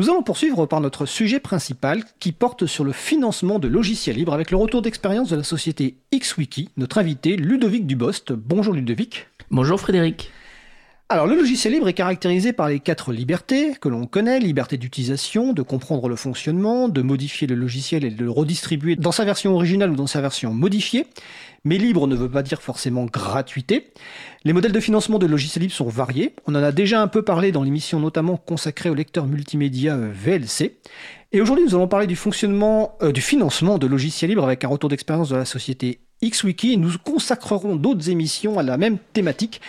Nous allons poursuivre par notre sujet principal qui porte sur le financement de logiciels libres avec le retour d'expérience de la société XWiki, notre invité Ludovic Dubost. Bonjour Ludovic. Bonjour Frédéric. Alors le logiciel libre est caractérisé par les quatre libertés que l'on connaît, liberté d'utilisation, de comprendre le fonctionnement, de modifier le logiciel et de le redistribuer dans sa version originale ou dans sa version modifiée. Mais libre ne veut pas dire forcément gratuité. Les modèles de financement de logiciels libres sont variés. On en a déjà un peu parlé dans l'émission notamment consacrée au lecteur multimédia euh, VLC. Et aujourd'hui, nous allons parler du fonctionnement, euh, du financement de logiciels libres avec un retour d'expérience de la société XWiki. Nous consacrerons d'autres émissions à la même thématique,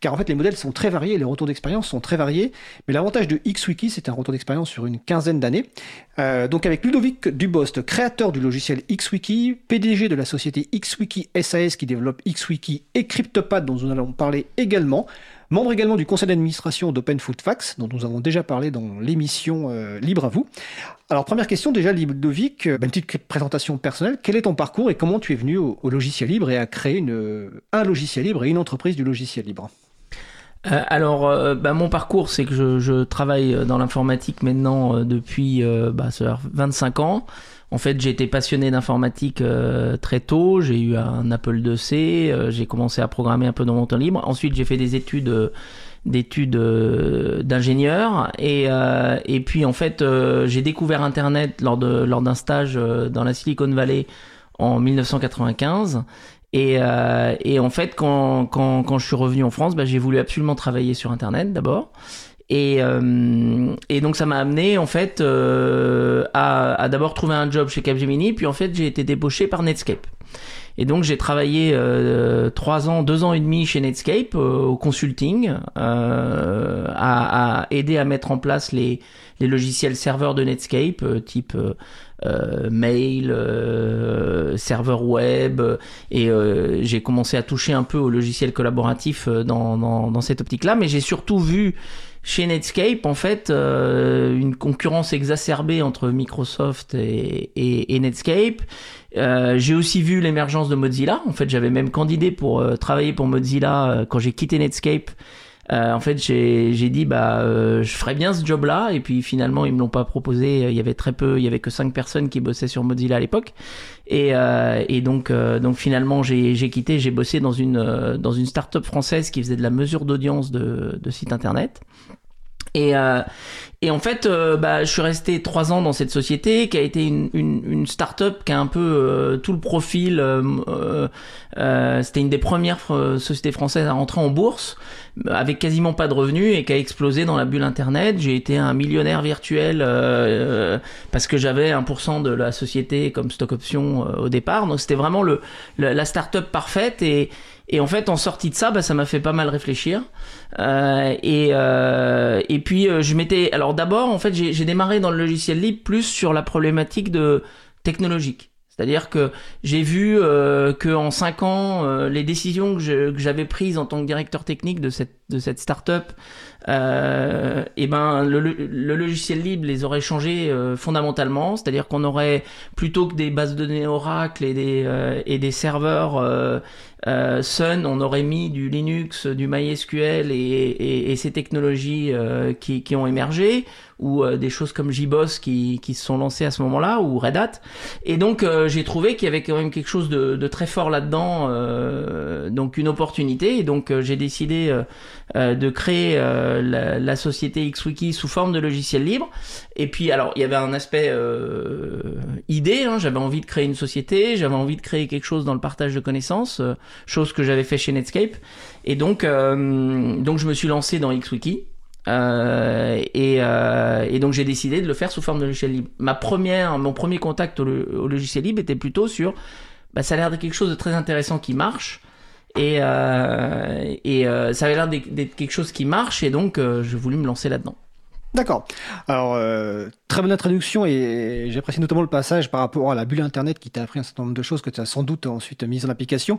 car en fait les modèles sont très variés, les retours d'expérience sont très variés, mais l'avantage de XWiki c'est un retour d'expérience sur une quinzaine d'années. Euh, donc avec Ludovic Dubost, créateur du logiciel XWiki, PDG de la société XWiki SAS qui développe XWiki et CryptoPad dont nous allons parler également, Membre également du conseil d'administration d'Open Food Facts, dont nous avons déjà parlé dans l'émission euh, Libre à vous. Alors, première question, déjà, Ludovic, euh, une petite présentation personnelle. Quel est ton parcours et comment tu es venu au, logiciel libre et à créer une, un logiciel libre et une entreprise du logiciel libre? Euh, alors, bah, mon parcours, c'est que je, travaille dans l'informatique maintenant depuis bah, 25 ans. En fait, j'ai été passionné d'informatique euh, très tôt. J'ai eu un Apple IIc. Euh, j'ai commencé à programmer un peu dans mon temps libre. Ensuite, j'ai fait des études euh, d'études d'ingénieur et et puis en fait j'ai découvert internet lors de lors d'un stage dans la Silicon Valley en 1995 et, et en fait quand, quand, quand je suis revenu en France bah, j'ai voulu absolument travailler sur internet d'abord et, euh, et donc ça m'a amené en fait euh, à, d'abord trouver un job chez Capgemini, puis en fait j'ai été débauché par Netscape. Et donc j'ai travaillé euh, trois ans, deux ans et demi chez Netscape euh, au consulting, à, aider à mettre en place les, logiciels serveurs de Netscape, type mail, serveur web, et j'ai commencé à toucher un peu aux logiciels collaboratifs dans cette optique-là, mais j'ai surtout vu chez Netscape, en fait, euh, une concurrence exacerbée entre Microsoft et, et, et Netscape. Euh, j'ai aussi vu l'émergence de Mozilla. En fait, j'avais même candidé pour euh, travailler pour Mozilla quand j'ai quitté Netscape. Euh, en fait, j'ai dit bah je ferais bien ce job-là et puis finalement ils me l'ont pas proposé. Il y avait très peu, il y avait que cinq personnes qui bossaient sur Mozilla à l'époque et, et donc donc finalement j'ai quitté. J'ai bossé dans une dans une start-up française qui faisait de la mesure d'audience de, de sites internet. Et, euh, et en fait, euh, bah, je suis resté trois ans dans cette société qui a été une, une, une start-up qui a un peu euh, tout le profil. Euh, C'était une des premières sociétés françaises à rentrer en bourse avec quasiment pas de revenus et qui a explosé dans la bulle internet. J'ai été un millionnaire virtuel parce que j'avais 1% de la société comme stock option au départ. Donc c'était vraiment le, la start-up parfaite et et en fait, en sortie de ça, bah, ça m'a fait pas mal réfléchir. Euh, et, euh, et puis, euh, je m'étais. Alors, d'abord, en fait, j'ai démarré dans le logiciel libre plus sur la problématique de technologique. C'est-à-dire que j'ai vu euh, que en cinq ans, euh, les décisions que j'avais prises en tant que directeur technique de cette de cette start-up, euh, et ben le, le, logiciel libre les aurait changés euh, fondamentalement. C'est-à-dire qu'on aurait plutôt que des bases de données Oracle et des et des serveurs euh, Sun, on aurait mis du Linux, du MySQL et, et, et ces technologies euh, qui, qui, ont émergé, ou euh, des choses comme JBoss qui, qui se sont lancées à ce moment-là, ou Red Hat. Et donc euh, j'ai trouvé qu'il y avait quand même quelque chose de, de très fort là-dedans, donc une opportunité. Et donc j'ai décidé de créer la, société XWiki sous forme de logiciel libre. Et puis alors il y avait un aspect idée, hein, j'avais envie de créer une société, j'avais envie de créer quelque chose dans le partage de connaissances chose que j'avais fait chez Netscape. Et donc, euh, donc je me suis lancé dans XWiki. Euh, et, euh, et, donc j'ai décidé de le faire sous forme de logiciel libre. Ma première, mon premier contact au, logiciel libre était plutôt sur, bah, ça a l'air de quelque chose de très intéressant qui marche. Et, et ça avait l'air d'être quelque chose qui marche et donc j'ai voulu me lancer là-dedans. D'accord. Alors, euh, très bonne introduction et j'apprécie notamment le passage par rapport à la bulle Internet qui t'a appris un certain nombre de choses que tu as sans doute ensuite mises en application.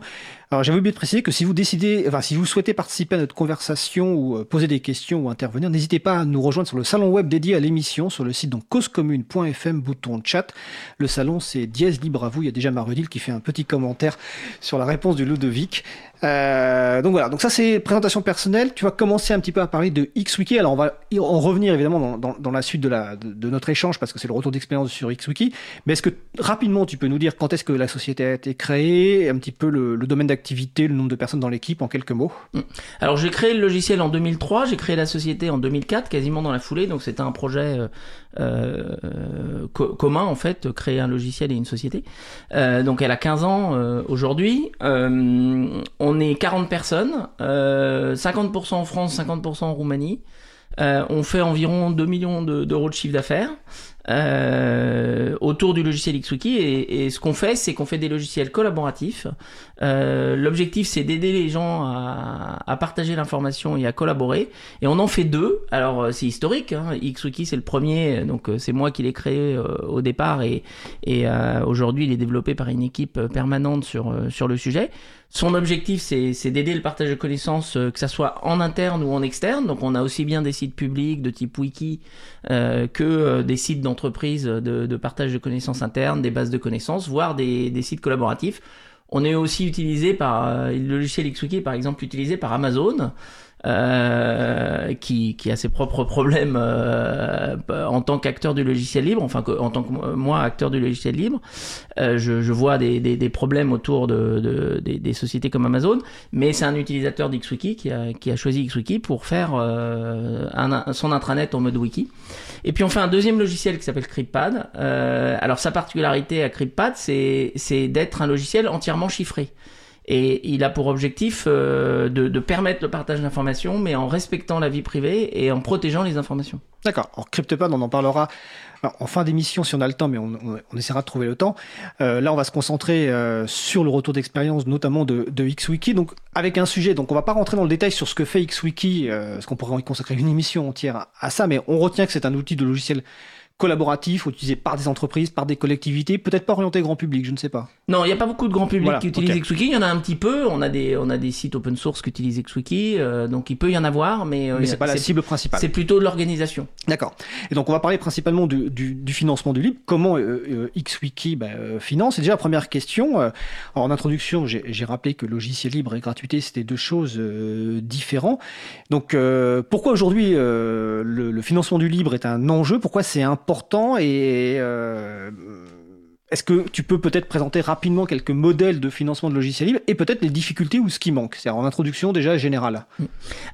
Alors, j'avais oublié de préciser que si vous décidez, enfin, si vous souhaitez participer à notre conversation ou euh, poser des questions ou intervenir, n'hésitez pas à nous rejoindre sur le salon web dédié à l'émission sur le site donc causecommune.fm, bouton chat. Le salon, c'est dièse libre à vous. Il y a déjà Marudil qui fait un petit commentaire sur la réponse du Ludovic. Euh, donc voilà, donc ça c'est présentation personnelle. Tu vas commencer un petit peu à parler de XWiki. Alors on va en revenir évidemment dans, dans, la suite de, la, de, notre échange parce que c'est le retour d'expérience sur XWiki. Mais est-ce que rapidement tu peux nous dire quand est-ce que la société a été créée, un petit peu le, domaine d'activité, le nombre de personnes dans l'équipe en quelques mots? Mm. Alors j'ai créé le logiciel en 2003, j'ai créé la société en 2004, quasiment dans la foulée. Donc c'était un projet euh, euh commun en fait, créer un logiciel et une société. Euh, donc elle a 15 ans aujourd'hui. on est 40 personnes, 50% en France, 50% en Roumanie. Euh, on fait environ 2 millions d'euros de chiffre d'affaires euh, autour du logiciel XWiki et, et ce qu'on fait, c'est qu'on fait des logiciels collaboratifs. Euh, L'objectif, c'est d'aider les gens à, partager l'information et à collaborer. Et on en fait deux. Alors, c'est historique. Hein. XWiki, c'est le premier, donc c'est moi qui l'ai créé au départ et, et aujourd'hui, il est développé par une équipe permanente sur, sur le sujet. Son objectif, c'est d'aider le partage de connaissances, que ça soit en interne ou en externe. Donc, on a aussi bien des sites publics de type wiki euh, que des sites d'entreprise de, partage de connaissances internes, des bases de connaissances, voire des, des sites collaboratifs. On est aussi utilisé par euh, le logiciel XWiki, par exemple, utilisé par Amazon. Euh, qui, qui, a ses propres problèmes euh, en tant qu'acteur du logiciel libre, enfin en tant que moi acteur du logiciel libre, euh, je, je, vois des, des, des, problèmes autour de, de des, des, sociétés comme Amazon, mais c'est un utilisateur d'XWiki qui a, qui a choisi XWiki pour faire euh, un, son intranet en mode wiki. Et puis on fait un deuxième logiciel qui s'appelle CryptPad. alors sa particularité à CryptPad, c'est d'être un logiciel entièrement chiffré. Et il a pour objectif euh, de, permettre le partage d'informations, mais en respectant la vie privée et en protégeant les informations. D'accord. Alors CryptoPad, on en parlera en fin d'émission si on a le temps, mais on, essaiera de trouver le temps. Euh, là, on va se concentrer euh, sur le retour d'expérience, notamment de, de, XWiki. Donc, avec un sujet, donc on va pas rentrer dans le détail sur ce que fait XWiki, parce qu'on pourrait y consacrer une émission entière à ça, mais on retient que c'est un outil de logiciel collaboratif, utilisé par des entreprises, par des collectivités, peut-être pas orienté grand public, je ne sais pas. Non, il n'y a pas beaucoup de grand public qui utilise XWiki, il y en a un petit peu, on a des, on a des sites open source qui utilisent XWiki, euh, donc il peut y en avoir, mais... Euh, mais c'est pas la cible principale. C'est plutôt de l'organisation. D'accord. Et donc on va parler principalement du, du, financement du libre, comment euh, XWiki bah, finance? C'est déjà première question. en introduction, j'ai rappelé que logiciel libre et gratuité, c'était deux choses différentes. Donc pourquoi aujourd'hui le, le financement du libre est un enjeu? Pourquoi c'est important important et euh, est-ce que tu peux peut-être présenter rapidement quelques modèles de financement de logiciels libres et peut-être les difficultés ou ce qui manque C'est en introduction déjà générale.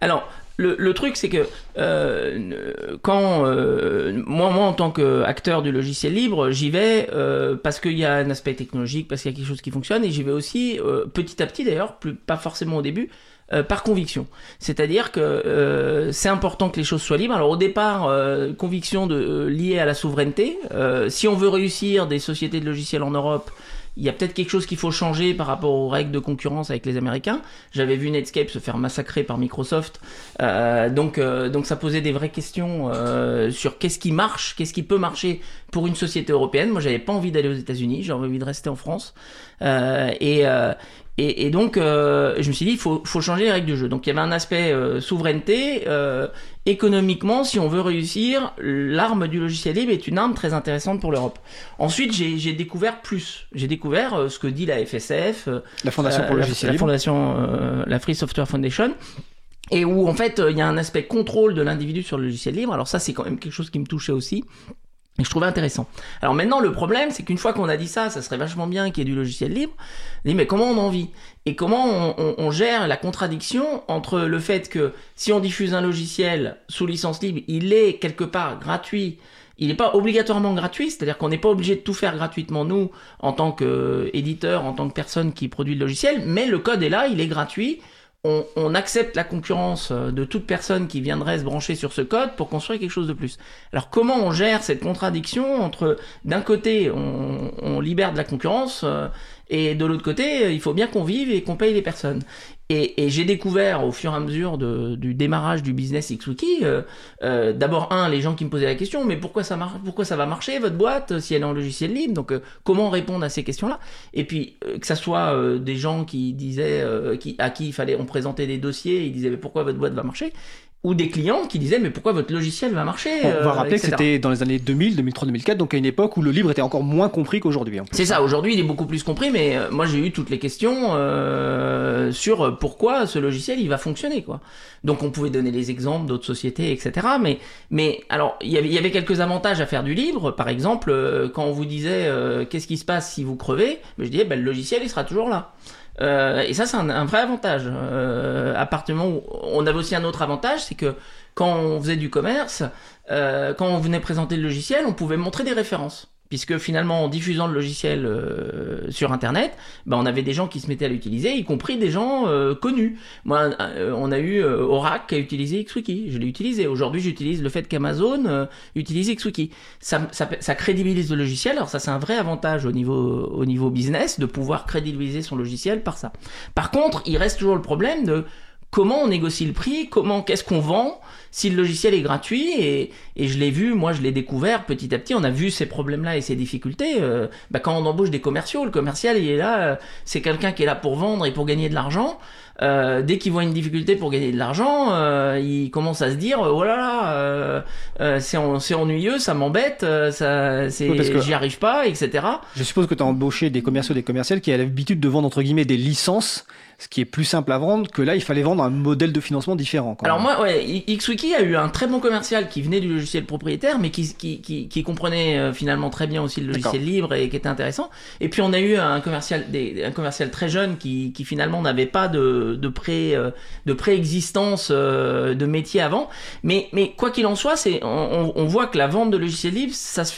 Alors, le, truc, c'est que euh, quand euh, moi, moi, en tant qu'acteur du logiciel libre, j'y vais parce qu'il y a un aspect technologique, parce qu'il y a quelque chose qui fonctionne, et j'y vais aussi petit à petit d'ailleurs, pas forcément au début, euh, par conviction. C'est-à-dire que euh, c'est important que les choses soient libres. Alors au départ, euh, conviction de, liée à la souveraineté. si on veut réussir des sociétés de logiciels en Europe, il y a peut-être quelque chose qu'il faut changer par rapport aux règles de concurrence avec les Américains. J'avais vu Netscape se faire massacrer par Microsoft, donc donc ça posait des vraies questions sur qu'est-ce qui marche, qu'est-ce qui peut marcher pour une société européenne. Moi, j'avais pas envie d'aller aux États-Unis, j'avais envie de rester en France. et et, donc, euh, je me suis dit, il faut, faut, changer les règles du jeu. Donc, il y avait un aspect euh, souveraineté. Euh, économiquement, si on veut réussir, l'arme du logiciel libre est une arme très intéressante pour l'Europe. Ensuite, j'ai découvert plus. J'ai découvert euh, ce que dit la FSF, la Fondation pour le logiciel la, libre, la fondation, la Free Software Foundation. Et où en fait il y a un aspect contrôle de l'individu sur le logiciel libre. Alors ça c'est quand même quelque chose qui me touchait aussi. Et je trouvais intéressant. Alors maintenant, le problème, c'est qu'une fois qu'on a dit ça, ça serait vachement bien qu'il y ait du logiciel libre. Mais comment on en vit? Et comment on, on, gère la contradiction entre le fait que si on diffuse un logiciel sous licence libre, il est quelque part gratuit, il n'est pas obligatoirement gratuit, c'est-à-dire qu'on n'est pas obligé de tout faire gratuitement nous, en tant qu'éditeur, en tant que personne qui produit le logiciel, mais le code est là, il est gratuit, on, accepte la concurrence euh, de toute personne qui viendrait se brancher sur ce code pour construire quelque chose de plus. Alors comment on gère cette contradiction entre d'un côté on, libère de la concurrence euh, et de l'autre côté il faut bien qu'on vive et qu'on paye les personnes? Et, j'ai découvert au fur et à mesure du démarrage du business XWiki, euh, euh, d'abord un, les gens qui me posaient la question, mais pourquoi ça marche, pourquoi ça va marcher votre boîte si elle est en logiciel libre Donc euh, comment répondre à ces questions-là? Et puis euh, que ça soit des gens qui disaient, à qui il fallait, on présentait des dossiers, ils disaient mais pourquoi votre boîte va marcher? Ou des clients qui disaient mais pourquoi votre logiciel va marcher On va euh, rappeler que c'était dans les années 2000, 2003, 2004, donc à une époque où le libre était encore moins compris qu'aujourd'hui. C'est ça, aujourd'hui il est beaucoup plus compris, mais euh, moi j'ai eu toutes les questions euh, sur pourquoi ce logiciel il va fonctionner quoi. Donc on pouvait donner les exemples d'autres sociétés, etc. Mais, mais alors il y avait- il y avait quelques avantages à faire du libre. Par exemple, euh, quand on vous disait euh, qu'est-ce qui se passe si vous crevez, je disais ben, le logiciel il sera toujours là. Euh, et ça c'est un, vrai avantage. Euh, à partir du moment où on avait aussi un autre avantage, c'est que quand on faisait du commerce, euh, quand on venait présenter le logiciel, on pouvait montrer des références. Puisque finalement, en diffusant le logiciel euh, sur Internet, ben, on avait des gens qui se mettaient à l'utiliser, y compris des gens euh, connus. Moi, euh, on a eu euh, Oracle qui a utilisé XWiki. Je l'ai utilisé. Aujourd'hui, j'utilise le fait qu'Amazon euh, utilise XWiki. Ça, ça, ça crédibilise le logiciel. Alors ça, c'est un vrai avantage au niveau, au niveau business de pouvoir crédibiliser son logiciel par ça. Par contre, il reste toujours le problème de comment on négocie le prix, comment, qu'est-ce qu'on vend, si le logiciel est gratuit, et, et je l'ai vu, moi je l'ai découvert petit à petit, on a vu ces problèmes-là et ces difficultés. euh, bah, quand on embauche des commerciaux, le commercial il est là, euh, c'est quelqu'un qui est là pour vendre et pour gagner de l'argent. Euh, dès qu'il voit une difficulté pour gagner de l'argent, euh, il commence à se dire oh là là, euh, euh, c'est en- c'est ennuyeux, ça m'embête, euh, ça, c'est, Oui, parce que- j'y arrive pas, etc. Je suppose que tu as embauché des commerciaux, des commerciales qui avaient l'habitude de vendre entre guillemets des licences, ce qui est plus simple à vendre que là, il fallait vendre un modèle de financement différent. quand Alors même. moi, ouais, XWiki a eu un très bon commercial qui venait du logiciel propriétaire, mais qui, qui, qui, qui comprenait euh, finalement très bien aussi le logiciel libre et qui était intéressant. Et puis on a eu un commercial, des, un commercial très jeune qui, qui finalement n'avait pas de, de pré, euh, de préexistence euh, de métier avant. Mais, mais quoi qu'il en soit, on, on- voit que la vente de logiciels libres, ça se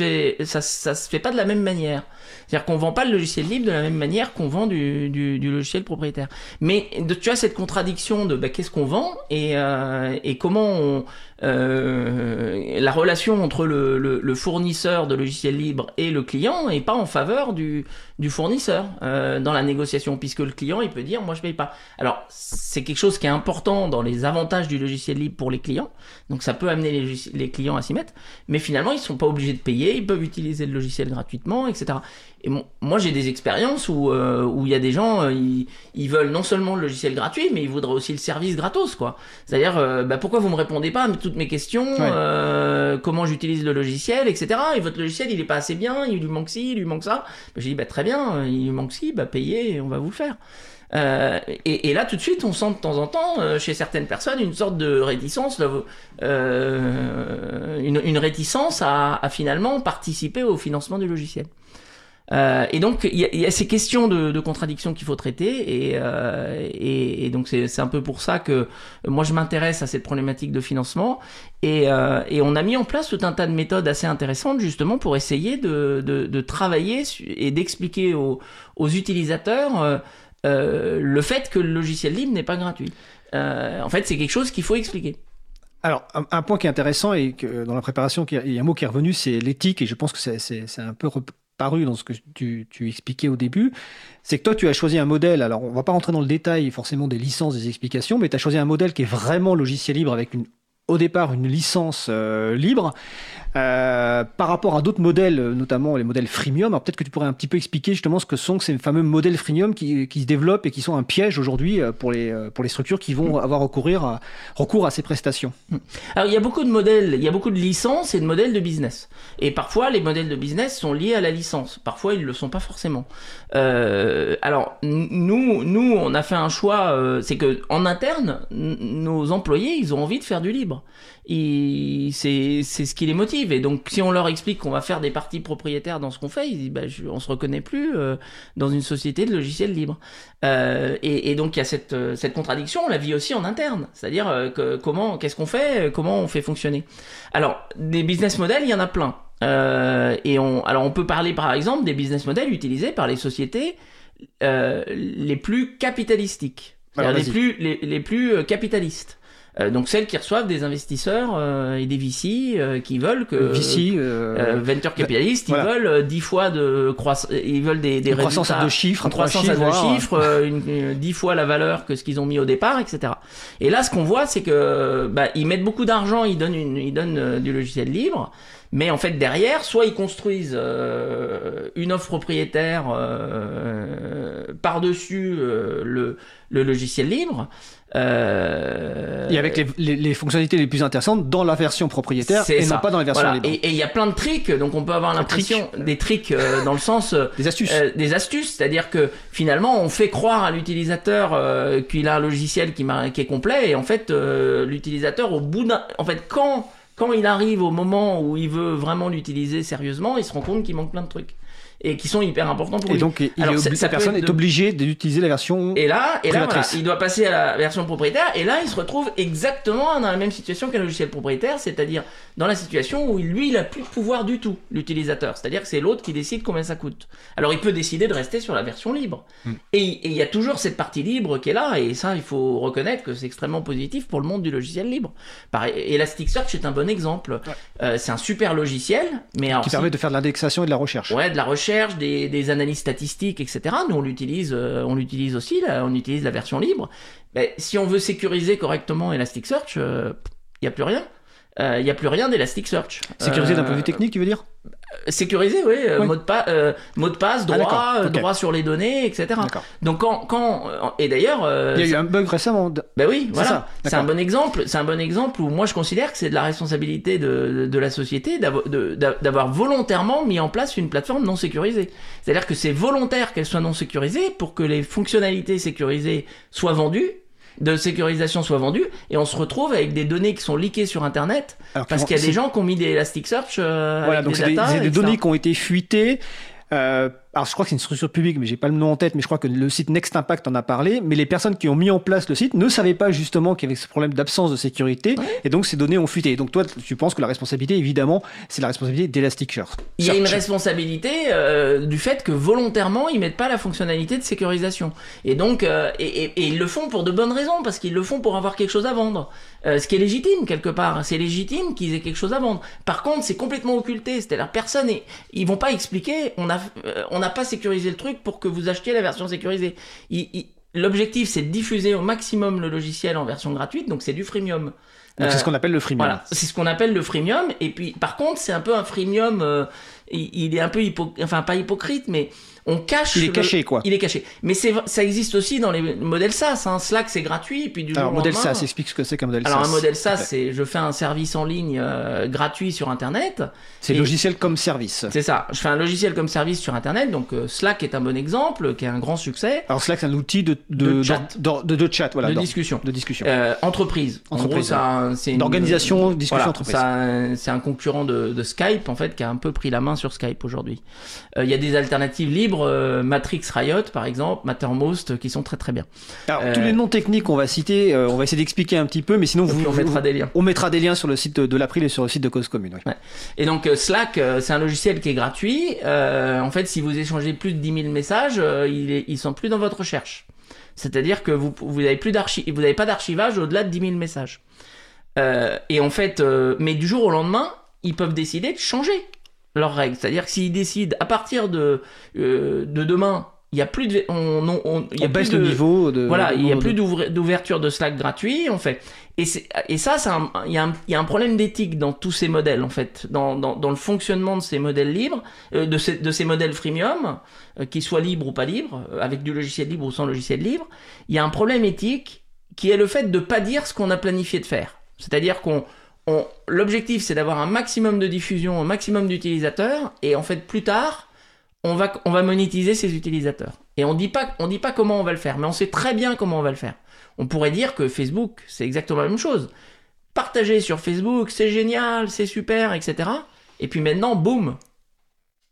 ça, ça se fait pas de la même manière. C'est-à-dire qu'on vend pas le logiciel libre de la même manière qu'on vend du, du, du logiciel propriétaire. Mais tu as cette contradiction de bah, qu'est-ce qu'on vend et, euh, et comment on, euh, la relation entre le, le, le fournisseur de logiciels libres et le client est pas en faveur du, du fournisseur euh, dans la négociation puisque le client il peut dire moi je paye pas. Alors c'est quelque chose qui est important dans les avantages du logiciel libre pour les clients donc ça peut amener les, les clients à s'y mettre mais finalement ils sont pas obligés de payer ils peuvent utiliser le logiciel gratuitement etc. Et mon- moi j'ai des expériences où euh, où il y a des gens euh, ils, ils veulent non seulement le logiciel gratuit mais ils voudraient aussi le service gratos quoi. C'est-à-dire euh, bah, pourquoi vous me répondez pas à toutes mes questions euh, comment j'utilise le logiciel etc. Et votre logiciel il est pas assez bien il lui manque ci il lui manque ça. Bah, J'ai dit bah très bien euh, il lui manque ci bah payez et on va vous le faire. Euh, et, et là, tout de suite, on sent de temps en temps, euh, chez certaines personnes, une sorte de réticence, euh, une, une réticence à, à finalement participer au financement du logiciel. Euh, et donc, il y, a- ces questions de, de contradiction qu'il faut traiter, et, euh, donc c'est un peu pour ça que moi je m'intéresse à cette problématique de financement, et, euh, et on a mis en place tout un tas de méthodes assez intéressantes justement pour essayer de, travailler et d'expliquer aux, utilisateurs le fait que le logiciel libre n'est pas gratuit. En fait, c'est quelque chose qu'il faut expliquer. Alors, un, point qui est intéressant et dans la préparation, il y a un mot qui est revenu, c'est l'éthique, et je pense que c'est un peu reparu dans ce que tu, tu expliquais au début. C'est que toi, tu as choisi un modèle, alors on va pas rentrer dans le détail forcément des licences, des explications, mais tu as choisi un modèle qui est vraiment logiciel libre avec une au départ une licence euh, libre euh, par rapport à d'autres modèles, notamment les modèles freemium. Alors peut-être que tu pourrais un petit peu expliquer justement ce que sont ces fameux modèles freemium qui, se développent et qui sont un piège aujourd'hui euh, pour les, euh, pour les structures qui vont avoir recourir recours à ces prestations. Alors, il y a beaucoup de modèles, il y a beaucoup de licences et de modèles de business. Et parfois, les modèles de business sont liés à la licence. Parfois, ils ne le sont pas forcément. Alors, nous, nous, on a fait un choix, c'est que en interne, nos employés, ils ont envie de faire du libre. Ils- C'est ce qui les motive. Et donc, si on leur explique qu'on va faire des parties propriétaires dans ce qu'on fait, ils disent, bah, je, on se reconnaît plus euh, dans une société de logiciels libres. Euh, et, et donc, il y a cette, euh, cette contradiction, on la vit aussi en interne. C'est-à-dire, euh, que, comment, qu'est-ce qu'on fait, comment on fait fonctionner. Alors, des business models, il y en a plein. Et on, alors, on peut parler par exemple des business models utilisés par les sociétés les plus capitalistiques, Alors, les plus, les, les plus capitalistes. Euh, donc celles qui reçoivent des investisseurs euh, et des VC euh, qui veulent que VC, euh, euh, venture capitalistes, ils voilà. veulent euh, 10 fois de croissance, ils veulent des, des croissance à deux chiffres, croissance à deux chiffres, euh, une, une- dix fois la valeur que ce qu'ils ont mis au départ, etc. Et là, ce qu'on voit, c'est que bah, ils mettent beaucoup d'argent, ils donnent, une, ils donnent du logiciel libre, mais en fait derrière, soit ils construisent euh, une offre propriétaire euh, par-dessus euh, le, le logiciel libre, Euh... Et avec les, les, les, fonctionnalités les plus intéressantes dans la version propriétaire et ça. non pas dans la version voilà. libre. Et il y a plein de tricks, donc on peut avoir l'impression des tricks euh, dans le sens des astuces, euh, des astuces, c'est-à-dire que finalement on fait croire à l'utilisateur euh, qu'il a un logiciel qui, qui, est complet et en fait euh, l'utilisateur au bout d'un, en fait quand quand il arrive au moment où il veut vraiment l'utiliser sérieusement, il se rend compte qu'il manque plein de trucs et qui sont hyper importants pour et lui. donc, il Alors, est ça- personne est obligée d'utiliser la version. Et là, et là voilà, il doit passer à la version propriétaire, et là, il se retrouve exactement dans la même situation qu'un logiciel propriétaire, c'est-à-dire dans la situation où lui, il a plus de pouvoir du tout, l'utilisateur. C'est-à-dire que c'est l'autre qui décide combien ça coûte. Alors, il peut décider de rester sur la version libre. Mm. Et il y a toujours cette partie libre qui est là, et ça, il faut reconnaître que c'est extrêmement positif pour le monde du logiciel libre. Pareil, Elasticsearch est un bon exemple. Euh, c'est un super logiciel, mais qui permet de faire de l'indexation et de la recherche. Ouais, de la recherche, des, des analyses statistiques, etc. Nous, on l'utilise, euh, on l'utilise aussi, là, on utilise la version libre. Mais si on veut sécuriser correctement Elasticsearch, il n'y a plus rien. Il n'y a plus rien d'Elasticsearch. Sécurisé d'un Euh, point de vue technique, tu veux dire? Sécurisé, oui. euh, Oui. Mot, de pa- euh, mot de passe, droit, d'accord, euh, ok. droit sur les données, etc. Donc quand, quand et d'ailleurs, euh, Il y a eu un bug récemment. de- ben oui, voilà. C'est un bon exemple. C'est un bon exemple où moi je considère que c'est de la responsabilité de, de la société d'avo- de- d'a- d'avoir volontairement mis en place une plateforme non sécurisée. C'est-à-dire que c'est volontaire qu'elle soit non sécurisée pour que les fonctionnalités sécurisées soient vendues, de sécurisation soient vendues, et on se retrouve avec des données qui sont leakées sur Internet Alors, parce qu'il y a des gens qui ont mis des Elasticsearch euh, Voilà, avec donc des c'est des, des données qui ont été fuitées. Euh, alors je crois que c'est une structure publique, mais j'ai pas le nom en tête, mais je crois que le site Next Impact en a parlé. Mais les personnes qui ont mis en place le site ne savaient pas justement qu'il y avait ce problème d'absence de sécurité, et donc ces données ont fuité. Donc toi, tu penses que la responsabilité, évidemment, c'est la responsabilité d'Elasticsearch. Il y a une responsabilité euh, du fait que volontairement ils mettent pas la fonctionnalité de sécurisation. Et donc euh, et, et- et ils le font pour de bonnes raisons parce qu'ils le font pour avoir quelque chose à vendre. Euh, ce qui est légitime quelque part. C'est légitime qu'ils aient quelque chose à vendre. Par contre, c'est complètement occulté. C'est-à-dire personne et ils vont pas expliquer. On a on n'a pas sécurisé le truc pour que vous achetiez la version sécurisée. L'objectif, c'est de diffuser au maximum le logiciel en version gratuite, donc c'est du freemium. Donc Euh, c'est ce qu'on appelle le freemium. voilà, c'est ce qu'on appelle le freemium. Et puis, par contre, c'est un peu un freemium. euh, il, il est un peu hypo, enfin pas hypocrite, mais on cache. Il est le- caché, quoi. Il est caché. Mais c'est, ça existe aussi dans les modèles SaaS. Hein. Slack, c'est gratuit. Et puis du Alors modèle lendemain- SaaS, explique ce que c'est qu'un modèle Alors SaaS. un modèle SaaS, c'est je fais un service en ligne euh, gratuit sur Internet. C'est et- logiciel comme service. C'est ça. Je fais un logiciel comme service sur Internet. Donc euh, Slack est un bon exemple, qui est un grand succès. Alors Slack, c'est un outil de, De chat. de, de chat, voilà, de discussion. de discussion. Euh, entreprise. En Entreprise, gros, c'est un- c'est une- D'organisation, discussion Voilà, entreprise. c'est un- concurrent de, de Skype en fait qui a un peu pris la main sur Skype aujourd'hui. Il y a des alternatives libres, euh, Matrix Riot par exemple, Mattermost, euh, qui sont très très bien. Alors euh, tous les noms techniques qu'on va citer, on va essayer d'expliquer un petit peu, mais sinon vous, on mettra vous- des liens. on mettra des liens sur le site de, de l'April et sur le site de Cause Commune. oui. Et donc Slack, c'est un logiciel qui est gratuit. En fait, si vous échangez plus de 10 000 messages, il est- ils sont plus dans votre recherche. C'est-à-dire que vous vous avez plus vous n'avez pas d'archivage au-delà de 10 000 messages. Euh, et en fait, euh, mais du jour au lendemain, ils peuvent décider de changer leurs règles. C'est-à-dire que s'ils décident à partir de euh, de demain, il y a plus de, on, on, on- il y a On plus de, le niveau de. voilà, il y a de- plus d'ouverture de Slack gratuit, en fait. Et, ça, il y, a un- il y a un problème d'éthique dans tous ces modèles, en fait, dans, dans, dans le fonctionnement de ces modèles libres, euh, de, ces, de ces modèles freemium, euh, qu'ils soient libres ou pas libres, euh, avec du logiciel libre ou sans logiciel libre. Il y a un problème éthique qui est le fait de pas dire ce qu'on a planifié de faire. C'est-à-dire qu'on on- l'objectif, c'est d'avoir un maximum de diffusion, un maximum d'utilisateurs, et en fait, plus tard, on va, on va monétiser ces utilisateurs. Et on dit pas, dit pas comment on va le faire, mais on sait très bien comment on va le faire. On pourrait dire que Facebook, c'est exactement la même chose. Partager sur Facebook, c'est génial, c'est super, etc. Et puis maintenant, boum,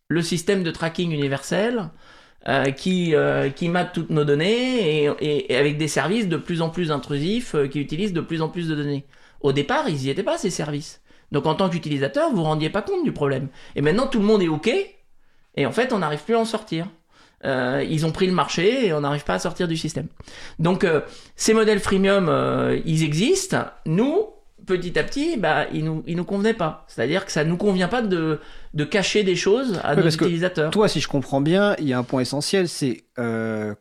le système de tracking universel euh, qui, euh, qui mate toutes nos données et avec des services de plus en plus intrusifs euh, qui utilisent de plus en plus de données. Au départ, ils n'y étaient pas, ces services. Donc en tant qu'utilisateur, vous vous rendiez pas compte du problème. Et maintenant, tout le monde est OK, et en fait, on n'arrive plus à en sortir. Euh, ils ont pris le marché et on n'arrive pas à sortir du système. Donc euh, ces modèles freemium, euh, ils existent. Nous, petit à petit, bah, ils nous, ils nous convenaient pas. C'est-à-dire que ça nous convient pas de, de cacher des choses à Oui, nos parce que utilisateurs. Toi, si je comprends bien, il y a un point essentiel, c'est euh,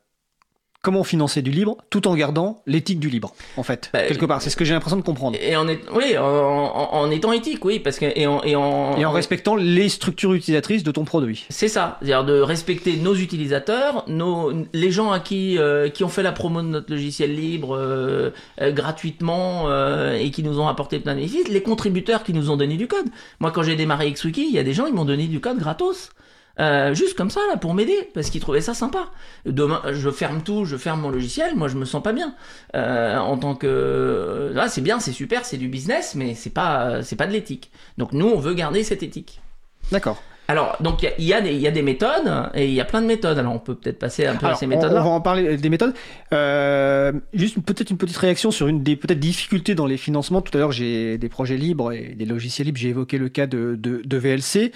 comment financer du libre tout en gardant l'éthique du libre, en fait, Bah, quelque part. C'est ce que j'ai l'impression de comprendre. Et en est, oui, en, en- en étant éthique, oui, parce que et en, et en, Et en respectant les structures utilisatrices de ton produit. C'est ça, c'est-à-dire de respecter nos utilisateurs, nos, les gens à qui, euh, qui ont fait la promo de notre logiciel libre euh, euh, gratuitement euh, et qui nous ont apporté plein de bénéfices, les contributeurs qui nous ont donné du code. Moi, quand j'ai démarré XWiki, il y a des gens qui m'ont donné du code gratos. Euh, juste comme ça là pour m'aider parce qu'ils trouvaient ça sympa. Demain je ferme tout, je ferme mon logiciel, moi je me sens pas bien Euh, en tant que là c'est bien, c'est super, c'est du business mais c'est pas c'est pas de l'éthique. Donc nous on veut garder cette éthique. D'accord. Alors, donc il y y, a des- il y a des méthodes et il y a plein de méthodes. Alors, on peut peut-être passer un peu à ces on, on méthodes-là. va en parler des méthodes. Euh, juste peut-être une petite réaction sur une des peut-être difficultés dans les financements. Tout à l'heure, j'ai des projets libres et des logiciels libres. J'ai évoqué le cas de, de, de VLC.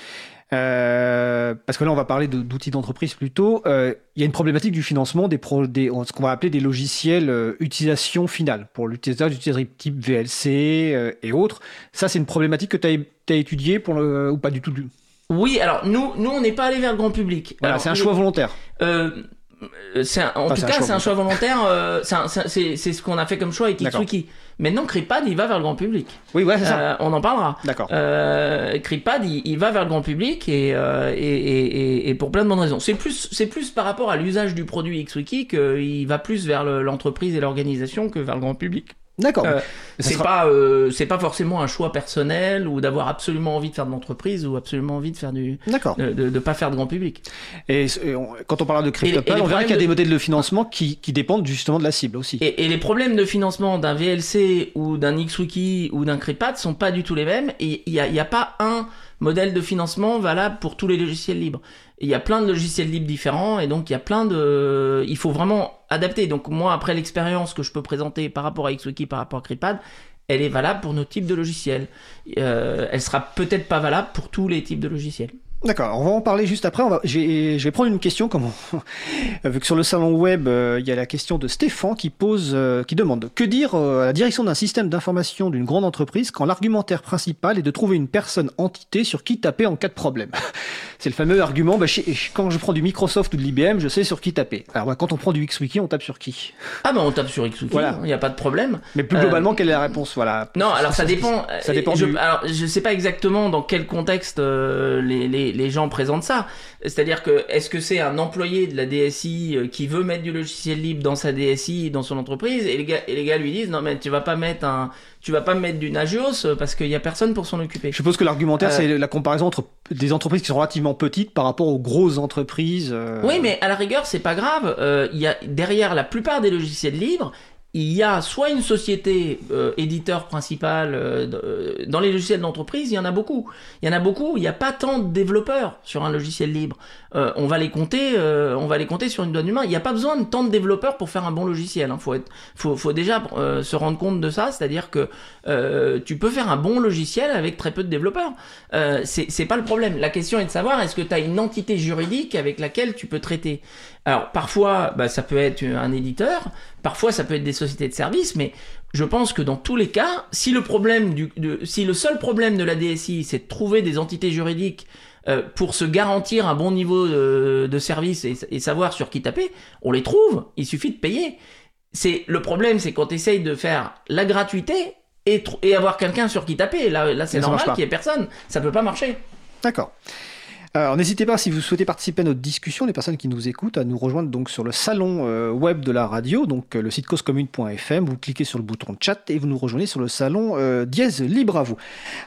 Euh, parce que là, on va parler de- d'outils d'entreprise plutôt. Euh, Il y a une problématique du financement des, pro- des ce qu'on va appeler des logiciels euh, utilisation finale pour l'utilisateur d'utilisateur type VLC et autres. Ça, c'est une problématique que tu as, étudiée pour le, ou pas du tout. Oui, alors nous, nous on n'est pas allé vers le grand public. Voilà, c'est un choix volontaire. Euh, c'est en Enfin, tout cas, c'est un choix volontaire. euh, c'est ce qu'on a fait comme choix avec. XWiki. Maintenant, Cripad, il va vers le grand public. Oui, ouais, c'est ça. Euh, on en parlera. D'accord. Euh, il, il va vers le grand public et, euh, et, et, et- pour plein de bonnes raisons. C'est plus, c'est plus par rapport à l'usage du produit XWiki qu'il va plus vers le- l'entreprise et l'organisation que vers le grand public. D'accord. Euh, c'est sera- pas euh, c'est pas forcément un choix personnel ou d'avoir absolument envie de faire de l'entreprise ou absolument envie de faire du D'accord. de, de, de pas faire de grand public. Et, et on- quand on parle de CryptoPal, on verra qu'il y a de- des modèles de financement qui, qui dépendent justement de la cible aussi. Et, et les problèmes de financement d'un VLC ou d'un XWiki ou d'un Cripad sont pas du tout les mêmes et il y a, il y a pas un modèle de financement valable pour tous les logiciels libres. Il y a plein de logiciels libres différents et donc il y a plein de il faut vraiment adapter. Donc moi après l'expérience que je peux présenter par rapport à XWiki par rapport à Cripad, elle est valable pour nos types de logiciels. Euh, elle sera peut-être pas valable pour tous les types de logiciels. D'accord, on va en parler juste après. On va, j'ai- je vais prendre une question, comme on- vu que sur le salon web, euh, il y a la question de Stéphane qui pose, euh, qui demande que dire euh, à la direction d'un système d'information d'une grande entreprise quand l'argumentaire principal est de trouver une personne entité sur qui taper en cas de problème? C'est le fameux argument. Bah, chez- quand je prends du Microsoft ou de l'IBM, je sais sur qui taper. Alors bah, quand on prend du XWiki, on tape sur qui? Ah bah on tape sur XWiki, il Voilà. n'y a pas de problème. Mais plus Euh, globalement, quelle est la réponse? Voilà. Non, alors ça dépend. Ça dépend Je, du- alors, je sais pas exactement dans quel contexte euh, les, les, les gens présentent ça. C'est-à-dire que est-ce que c'est un employé de la DSI euh, qui veut mettre du logiciel libre dans sa DSI, dans son entreprise, et les gars, et les gars lui disent non mais tu vas pas mettre un, tu vas pas mettre du Nagios euh, parce qu'il y a personne pour s'en occuper. Je suppose que l'argumentaire, Euh, c'est la comparaison entre des entreprises qui sont relativement petites par rapport aux grosses entreprises. euh, Oui, mais à la rigueur, c'est pas grave. Euh, Il y a derrière la plupart des logiciels libres, il y a soit une société euh, éditeur principal euh, euh, dans les logiciels d'entreprise, il y en a beaucoup. Il y en a beaucoup. Il n'y a pas tant de développeurs sur un logiciel libre. Euh, on va les compter, euh, on va les compter sur une doigt d'humain. Il n'y a pas besoin de tant de développeurs pour faire un bon logiciel. Hein. Faut faut, faut déjà euh, se rendre compte de ça, c'est-à-dire que euh, tu peux faire un bon logiciel avec très peu de développeurs. Euh, c'est pas le problème. La question est de savoir est-ce que tu as une entité juridique avec laquelle tu peux traiter? Alors parfois, bah, ça peut être un éditeur, parfois ça peut être des sociétés de services, mais je pense que dans tous les cas, si le problème du, si le seul problème de la DSI, c'est de trouver des entités juridiques euh, pour se garantir un bon niveau de, de service et, et savoir sur qui taper, on les trouve. Il suffit de payer. C'est le problème, c'est quand tu essayes de faire la gratuité et, avoir quelqu'un sur qui taper. Là, là c'est normal qu'il y ait personne. Ça peut pas marcher. D'accord. Alors n'hésitez pas si vous souhaitez participer à notre discussion, les personnes qui nous écoutent, à nous rejoindre donc sur le salon euh, web de la radio, donc euh, le site causecommune.fm. Vous cliquez sur le bouton chat et vous nous rejoignez sur le salon euh, dièse libre à vous.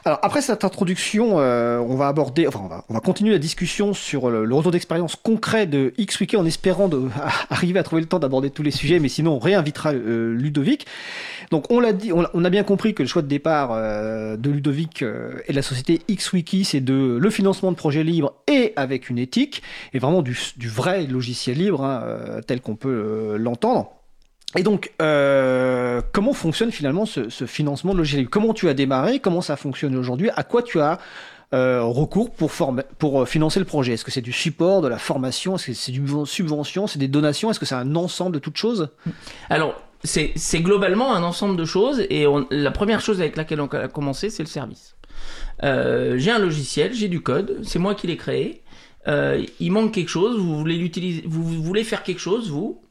Alors après cette introduction, on va aborder, enfin on va, on va continuer la discussion sur le, retour d'expérience concret de XWiki en espérant de, arriver à trouver le temps d'aborder tous les sujets, mais sinon on réinvitera Ludovic. Donc on l'a dit, on a, bien compris que le choix de départ de Ludovic et de la société XWiki, c'est de le financement de projets libres et avec une éthique, et vraiment du, vrai logiciel libre hein, euh, tel qu'on peut euh, l'entendre. Et donc, euh, comment fonctionne finalement ce, ce financement de logiciel libre? Comment tu as démarré? Comment ça fonctionne aujourd'hui? À quoi tu as recours pour, financer le projet? Est-ce que c'est du support, de la formation? Est-ce que c'est du subvention? C'est des donations? Est-ce que c'est un ensemble de toutes choses? Alors, c'est globalement un ensemble de choses et la première chose avec laquelle on a commencé, c'est le service. Euh, j'ai un logiciel, j'ai du code, c'est moi qui l'ai créé. euh, il manque quelque chose, vous voulez l'utiliser, vous, voulez faire quelque chose, vous,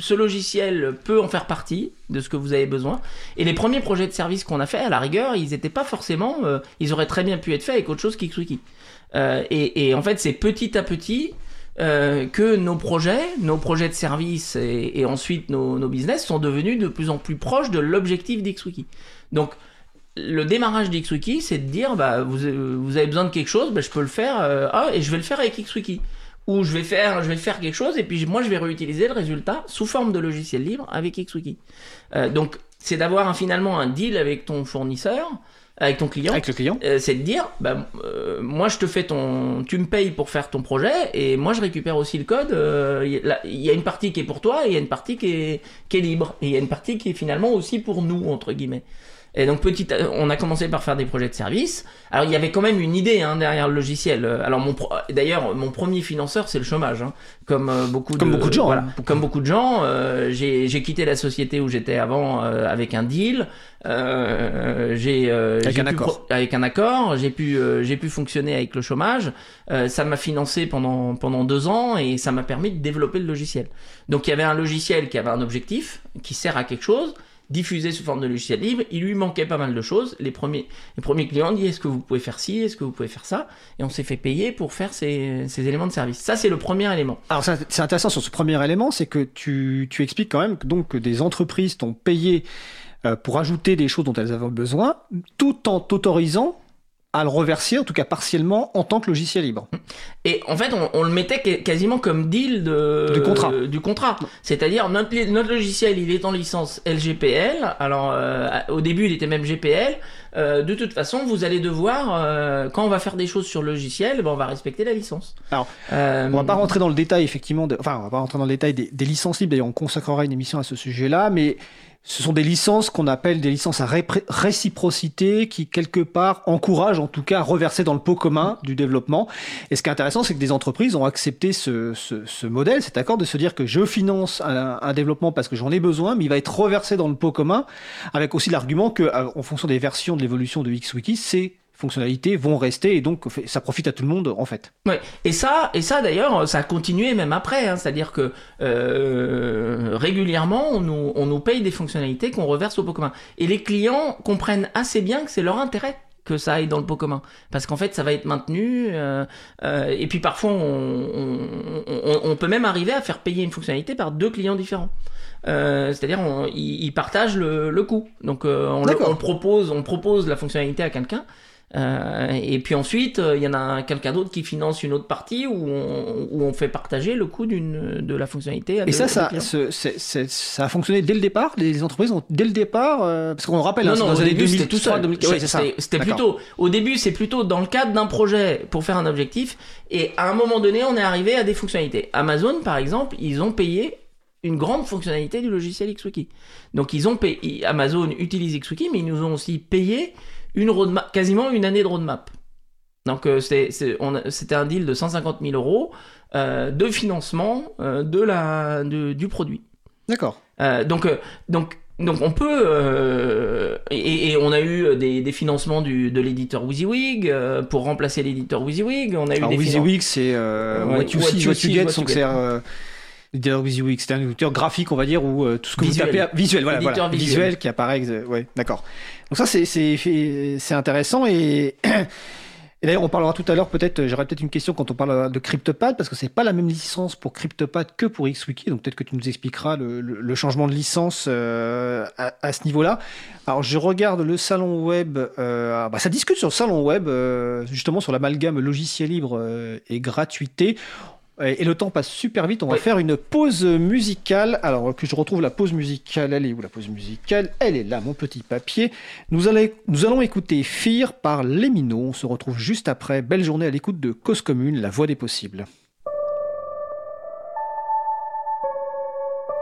ce logiciel peut en faire partie de ce que vous avez besoin. Et les premiers projets de service qu'on a fait, à la rigueur, ils n'étaient pas forcément, euh, ils auraient très bien pu être faits avec autre chose qu'XWiki. Euh, et, et en fait, c'est petit à petit euh, que nos projets, nos projets de service et, et ensuite nos, nos business sont devenus de plus en plus proches de l'objectif d'XWiki. Donc, le démarrage d'XWiki, c'est de dire, bah, vous, vous avez besoin de quelque chose, bah, je peux le faire, euh, ah, et je vais le faire avec XWiki. Ou je vais faire, je vais faire quelque chose, et puis moi, je vais réutiliser le résultat sous forme de logiciel libre avec XWiki. Euh, donc, c'est d'avoir finalement un deal avec ton fournisseur, avec ton client, Avec le client. euh, c'est de dire, bah, moi je te fais ton, tu me payes pour faire ton projet et moi je récupère aussi le code. Il y, a- là, il y a une partie qui est pour toi et il y a une partie qui est, qui est libre et il y a une partie qui est finalement aussi pour nous entre guillemets. Et donc petit, à- on a commencé par faire des projets de service. Alors il y avait quand même une idée hein, derrière le logiciel. Euh, Alors mon, d'ailleurs mon premier financeur c'est le chômage, hein. comme euh, beaucoup Comme de, beaucoup de gens, Voilà, hein. comme beaucoup de gens. euh, j'ai, quitté la société où j'étais avant euh, avec un deal. Euh, j'ai euh, Avec un accord. avec un accord, j'ai pu euh, j'ai pu fonctionner avec le chômage. Euh, ça m'a financé pendant pendant deux ans et ça m'a permis de développer le logiciel. Donc il y avait un logiciel qui avait un objectif, qui sert à quelque chose, diffusé sous forme de logiciel libre. Il lui manquait pas mal de choses. Les premiers les premiers clients dit est-ce que vous pouvez faire ci, est-ce que vous pouvez faire ça, et on s'est fait payer pour faire ces éléments de service. Ça c'est le premier élément. Alors c'est intéressant sur ce premier élément, c'est que tu, expliques quand même que, donc, des entreprises t'ont payé euh, pour ajouter des choses dont elles avaient besoin, tout en t'autorisant à le reverser, en tout cas partiellement, en tant que logiciel libre. Et en fait, on, on le mettait quasiment comme deal de, Du contrat. euh, du contrat. C'est-à-dire, notre, notre logiciel, il est en licence LGPL. Alors, euh, au début, il était même GPL. Euh, de toute façon, vous allez devoir, euh, quand on va faire des choses sur le logiciel, ben, on va respecter la licence. Alors, On va pas rentrer dans le détail, effectivement, de- enfin, on va pas rentrer dans le détail des, des licences libres, d'ailleurs, on consacrera une émission à ce sujet-là, mais ce sont des licences qu'on appelle des licences à réciprocité qui, quelque part, encouragent, en tout cas, à reverser dans le pot commun du développement. Et ce qui est intéressant, c'est que des entreprises ont accepté ce, modèle, cet accord de se dire que je finance un, un développement parce que j'en ai besoin, mais il va être reversé dans le pot commun, avec aussi l'argument que, euh, en fonction des versions de l'évolution de XWiki, ces fonctionnalités vont rester et donc ça profite à tout le monde, en fait. Ouais. Et ça, et ça d'ailleurs, ça a continué même après. Hein. C'est-à-dire que euh, régulièrement, on nous, on nous paye des fonctionnalités qu'on reverse au pot commun. Et les clients comprennent assez bien que c'est leur intérêt que ça aille dans le pot commun, parce qu'en fait, ça va être maintenu. euh, euh, et puis parfois, on, on, on- peut même arriver à faire payer une fonctionnalité par deux clients différents. Euh, C'est-à-dire, ils, partagent le, le coût. Donc, euh, on, le, on propose, on propose la fonctionnalité à quelqu'un. Euh, et puis ensuite, euh, il y en a quelqu'un d'autre qui finance une autre partie où on, où on fait partager le coût d'une de la fonctionnalité. à Et ça, ça, ça a fonctionné dès le départ? Les entreprises ont dès le départ, euh, parce qu'on le rappelle, hein, Non, c'est non, dans les années début, c'était 2003, tout seul. 2000 ouais. C'était plutôt, au début, c'est plutôt dans le cadre d'un projet pour faire un objectif. Et à un moment donné, on est arrivé à des fonctionnalités. Amazon, par exemple, ils ont payé une grande fonctionnalité du logiciel XWiki. Donc, ils ont payé, Amazon utilise XWiki, mais ils nous ont aussi payé une roadmap, quasiment une année de roadmap. Donc, euh, c'était un deal de 150 000 euros euh, de financement euh, de la, de- du produit. D'accord. Donc, donc, donc on peut et, et on a eu des, des financements du, de l'éditeur WYSIWYG pour remplacer l'éditeur WYSIWYG. On a eu Alors, des finan- WYSIWYG, c'est What You See, What You Get, donc c'est c'est un éditeur graphique, on va dire, où euh, tout ce que Visuel. vous tapez, visuel, voilà, voilà, visuel. visuel qui apparaît, ouais, d'accord. Donc ça, c'est intéressant et Et d'ailleurs, on parlera tout à l'heure, peut-être, j'aurai peut-être une question quand on parle de CryptoPad, parce que c'est pas la même licence pour CryptoPad que pour XWiki, donc peut-être que tu nous expliqueras le, le- le changement de licence euh, à, à ce niveau-là. Alors, je regarde le salon web, euh, ah bah, ça discute sur le salon web, euh, justement sur l'amalgame logiciel libre et gratuité. Et le temps passe super vite, on va Oui. faire une pause musicale. Alors que je retrouve la pause musicale, elle est où la pause musicale? Elle est là, mon petit papier. Nous, allons- nous allons écouter Fear par Les Minots. On se retrouve juste après. Belle journée à l'écoute de Cause Commune, la voix des possibles.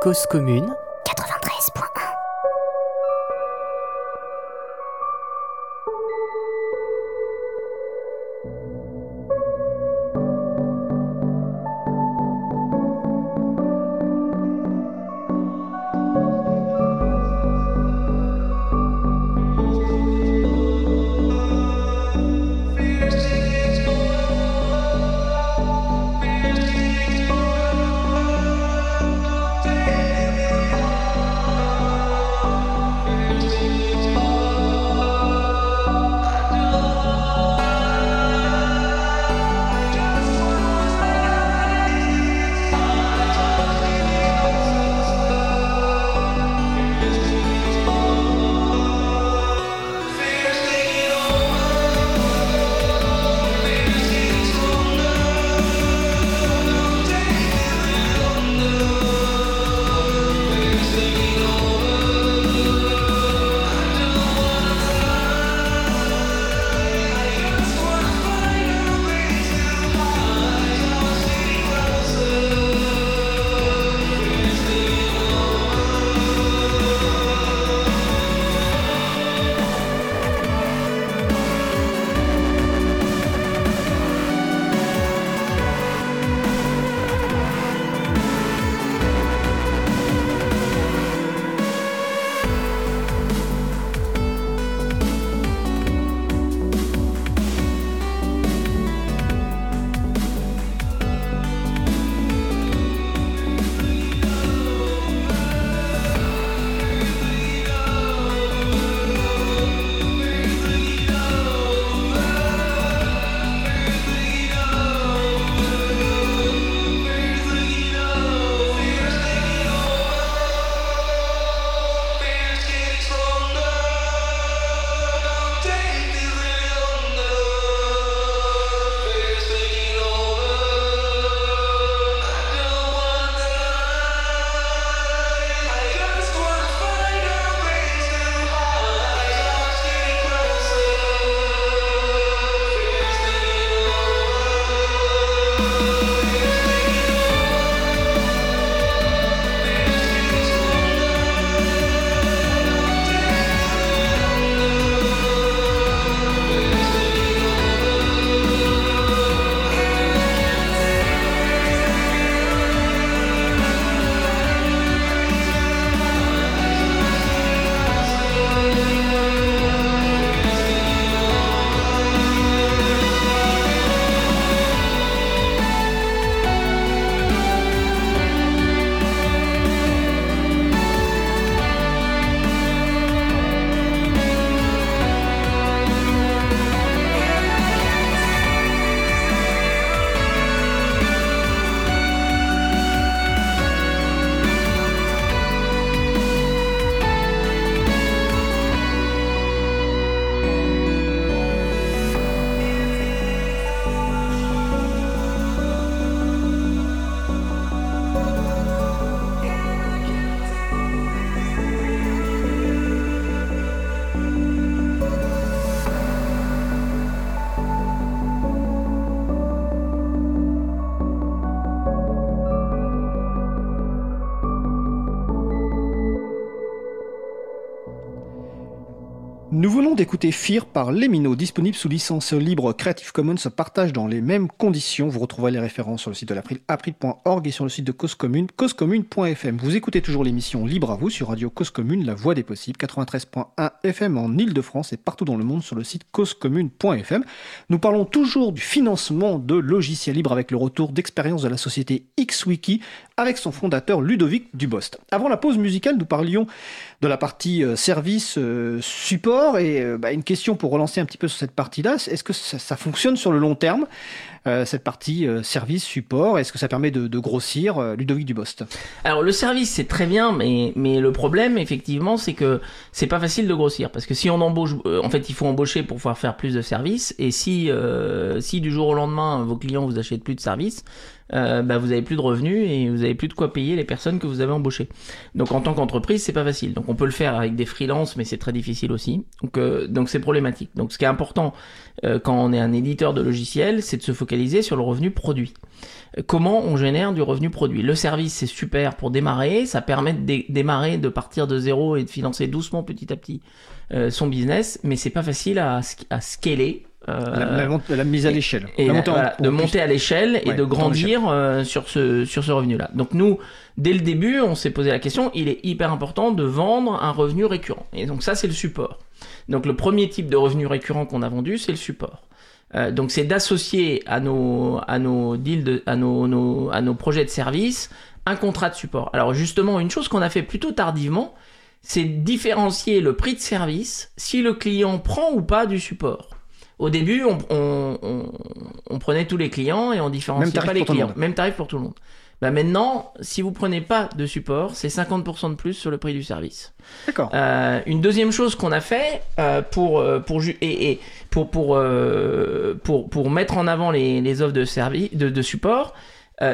Cause commune 93.1 Nous venons d'écouter Fear par Lemino, disponible sous licence libre Creative Commons, partage dans les mêmes conditions. Vous retrouverez les références sur le site de l'April, april.org et sur le site de Cause Commune, causecommune.fm. Vous écoutez toujours l'émission Libre à vous sur Radio Cause Commune, la voix des possibles, 93.1 FM en Ile-de-France et partout dans le monde sur le site causecommune.fm. Nous parlons toujours du financement de logiciels libres avec le retour d'expérience de la société XWiki avec son fondateur Ludovic Dubost. Avant la pause musicale, nous parlions de la partie euh, service euh, support et euh, bah, une question pour relancer un petit peu sur cette partie-là, est-ce que ça, fonctionne sur le long terme cette partie service support? Est-ce que ça permet de, grossir Ludovic Dubost? Alors le service c'est très bien, mais, mais le problème effectivement c'est que c'est pas facile de grossir. Parce que si on embauche, en fait il faut embaucher pour pouvoir faire plus de services. Et si si du jour au lendemain vos clients vous achètent plus de services, euh, bah, vous avez plus de revenus et vous avez plus de quoi payer les personnes que vous avez embauchées. Donc en tant qu'entreprise, c'est pas facile. Donc on peut le faire avec des freelances, mais c'est très difficile aussi. Donc euh, donc c'est problématique. Donc ce qui est important euh, quand on est un éditeur de logiciels, c'est de se focaliser sur le revenu produit. Comment on génère du revenu produit? Le service, c'est super pour démarrer. Ça permet de démarrer, de partir de zéro et de financer doucement, petit à petit, son business. Mais c'est pas facile à scaler euh, la, mise à l'échelle. de monter à l'échelle et de grandir euh, sur ce, sur ce revenu-là. Donc nous, dès le début, on s'est posé la question, il est hyper important de vendre un revenu récurrent. Et donc ça, c'est le support. Donc le premier type de revenu récurrent qu'on a vendu, c'est le support. Euh, donc c'est d'associer à nos, à nos deals, de, à, nos, nos, à nos projets de service, un contrat de support. Alors justement, une chose qu'on a fait plutôt tardivement, c'est différencier le prix de service si le client prend ou pas du support. Au début, on, prenait tous les clients et on différenciait pas les clients. Même tarif pour tout le monde. Bah maintenant, si vous prenez pas de support, c'est 50% de plus sur le prix du service. D'accord. Euh, une deuxième chose qu'on a fait euh, pour euh, pour et, pour pour, pour pour mettre en avant les, les offres de service de, de support,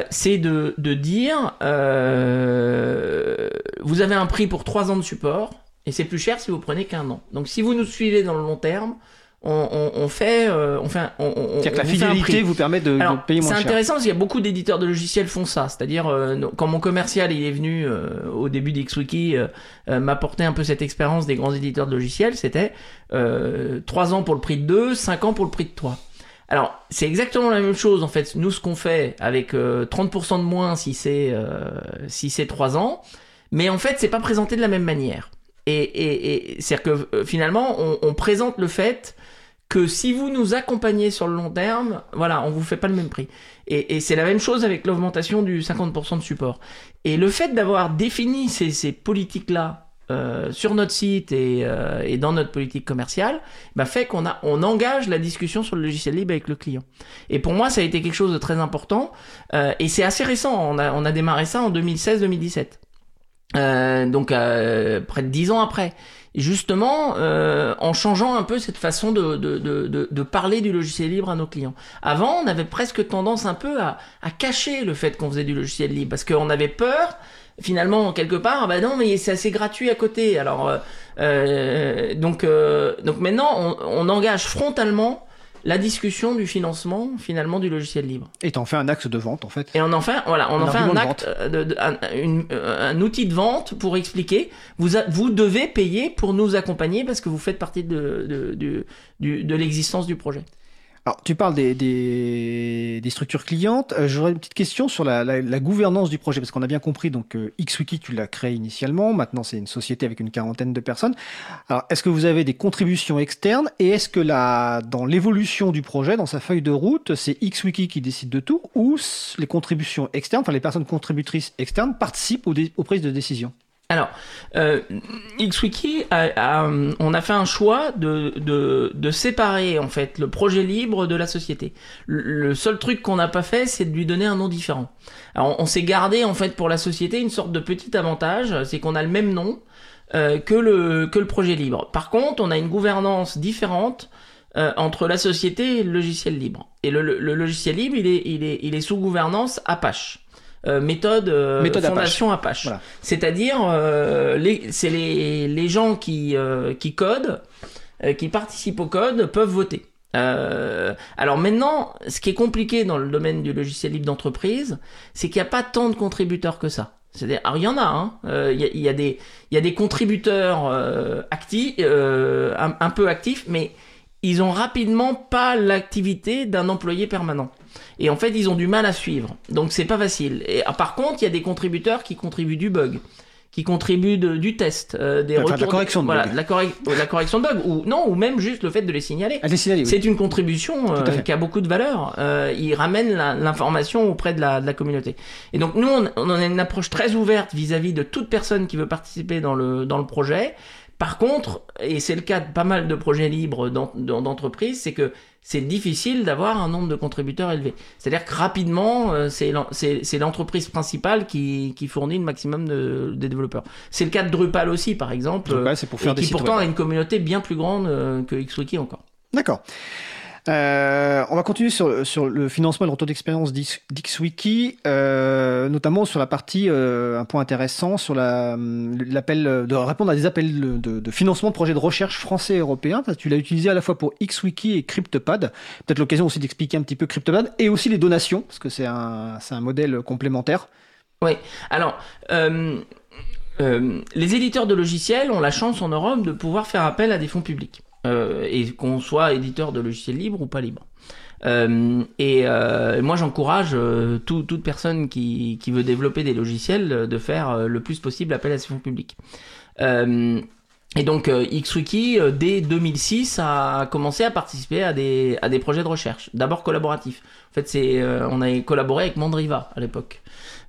c'est de, de dire vous avez un prix pour 3 ans de support et c'est plus cher si vous prenez qu'un an. Donc si vous nous suivez dans le long terme, on, fait, euh, on fait, on, C'est-à-dire que la fidélité vous permet de, payer moins cher. C'est intéressant parce qu'il y a beaucoup d'éditeurs de logiciels font ça. C'est-à-dire euh, quand mon commercial il est venu euh, au début d'XWiki m'apporter un peu cette expérience des grands éditeurs de logiciels, c'était 3 ans pour le prix de 2, 5 ans pour le prix de 3. Alors, c'est exactement la même chose en fait. Nous, ce qu'on fait avec 30% de moins si c'est si c'est 3 ans, mais en fait, c'est pas présenté de la même manière. Et, et, et c'est-à-dire que finalement, on, on, présente le fait que si vous nous accompagnez sur le long terme, voilà, on vous fait pas le même prix. Et, c'est la même chose avec l'augmentation du 50% de support. Et le fait d'avoir défini ces, politiques-là euh, sur notre site et, euh, et, dans notre politique commerciale, bah fait qu'on a, on engage la discussion sur le logiciel libre avec le client. Et pour moi, ça a été quelque chose de très important. Euh, et c'est assez récent. On a, on a démarré ça en 2016-2017. Euh, donc près de dix ans après justement euh, en changeant un peu cette façon de, de, de, de, parler du logiciel libre à nos clients. Avant, on avait presque tendance un peu à, à cacher le fait qu'on faisait du logiciel libre parce qu'on avait peur finalement quelque part ah bah non mais c'est assez gratuit à côté alors euh, euh donc euh, donc maintenant on, on engage frontalement la discussion du financement finalement du logiciel libre. Et en fais un axe de vente en fait. Et on en fait, voilà, on en fait un acte, de, un, un, outil de vente pour expliquer. Vous, vous devez payer pour nous accompagner parce que vous faites partie de, de, de l'existence du projet. Alors, tu parles des, des, des structures clientes. Euh, j'aurais une petite question sur la, la, la gouvernance du projet, parce qu'on a bien compris, donc euh, XWiki, tu l'as créé initialement. Maintenant, c'est une société avec une quarantaine de personnes. Alors, est-ce que vous avez des contributions externes Et est-ce que la, dans l'évolution du projet, dans sa feuille de route, c'est XWiki qui décide de tout Ou les contributions externes, enfin les personnes contributrices externes, participent aux, aux prises de décision? Alors, euh, XWiki, a, on a fait un choix de, de, de, séparer en fait le projet libre de la société. Le, seul truc qu'on n'a pas fait, c'est de lui donner un nom différent. Alors, on, s'est gardé en fait pour la société une sorte de petit avantage, c'est qu'on a le même nom euh, que le que le projet libre. Par contre, on a une gouvernance différente euh, entre la société et le logiciel libre. Et le, le, logiciel libre, il est, il est, il est sous gouvernance Apache. Euh, méthode, euh, fondation Apache. C'est-à-dire, euh, c'est les, les gens qui, qui codent, qui participent au code, peuvent voter. alors maintenant, ce qui est compliqué dans le domaine du logiciel libre d'entreprise, c'est qu'il n'y a pas tant de contributeurs que ça. C'est-à-dire, alors il y en a, hein. Euh, il y, a, y, a des, il y a des contributeurs euh, actifs, euh, un, un, peu actifs, mais ils ont rapidement pas l'activité d'un employé permanent. Et en fait, ils ont du mal à suivre. Donc c'est pas facile. Et ah, par contre, il y a des contributeurs qui contribuent du bug qui contribuent de, du test, euh, des Enfin, retours, de la correction de voilà, bug. la, correc- la correction de bug, ou non, ou même juste le fait de les signaler. À les signaler, oui. C'est une contribution euh, qui a beaucoup de valeur. Euh, il ramène la- l'information auprès de la, de la communauté. Et donc nous, on, on a une approche très ouverte vis-à-vis de toute personne qui veut participer dans le, dans le projet. Par contre, et c'est le cas de pas mal de projets libres d'en- d'en- d'entreprises, c'est que c'est difficile d'avoir un nombre de contributeurs élevé. C'est-à-dire que rapidement, euh, c'est l'en- c'est c'est l'entreprise principale qui, qui fournit le maximum de, de développeurs. C'est le cas de Drupal aussi, par exemple, Drupal, c'est pour faire et des qui pourtant web. a une communauté bien plus grande euh, que XWiki encore. D'accord. Euh, on va continuer sur, le financement et le retour d'expérience d'X- d'XWiki, euh, notamment sur la partie, euh, un point intéressant, sur la, l'appel, de répondre à des appels de, financement de projets de recherche français et européens. Tu l'as utilisé à la fois pour XWiki et CryptoPad. Peut-être l'occasion aussi d'expliquer un petit peu CryptoPad et aussi les donations, parce que c'est un, un modèle complémentaire. Alors, euh, euh, les éditeurs de logiciels ont la chance en Europe de pouvoir faire appel à des fonds publics, euh, et qu'on soit éditeur de logiciels libres ou pas libres. Euh, et euh, moi, j'encourage tout- toute personne qui, qui veut développer des logiciels de faire le plus possible appel à ces fonds publics. Et donc, euh, XWiki, euh, dès 2006, a commencé à participer à des, à des projets de recherche, d'abord collaboratifs. En fait, c'est, euh, on a collaboré avec Mandriva à l'époque,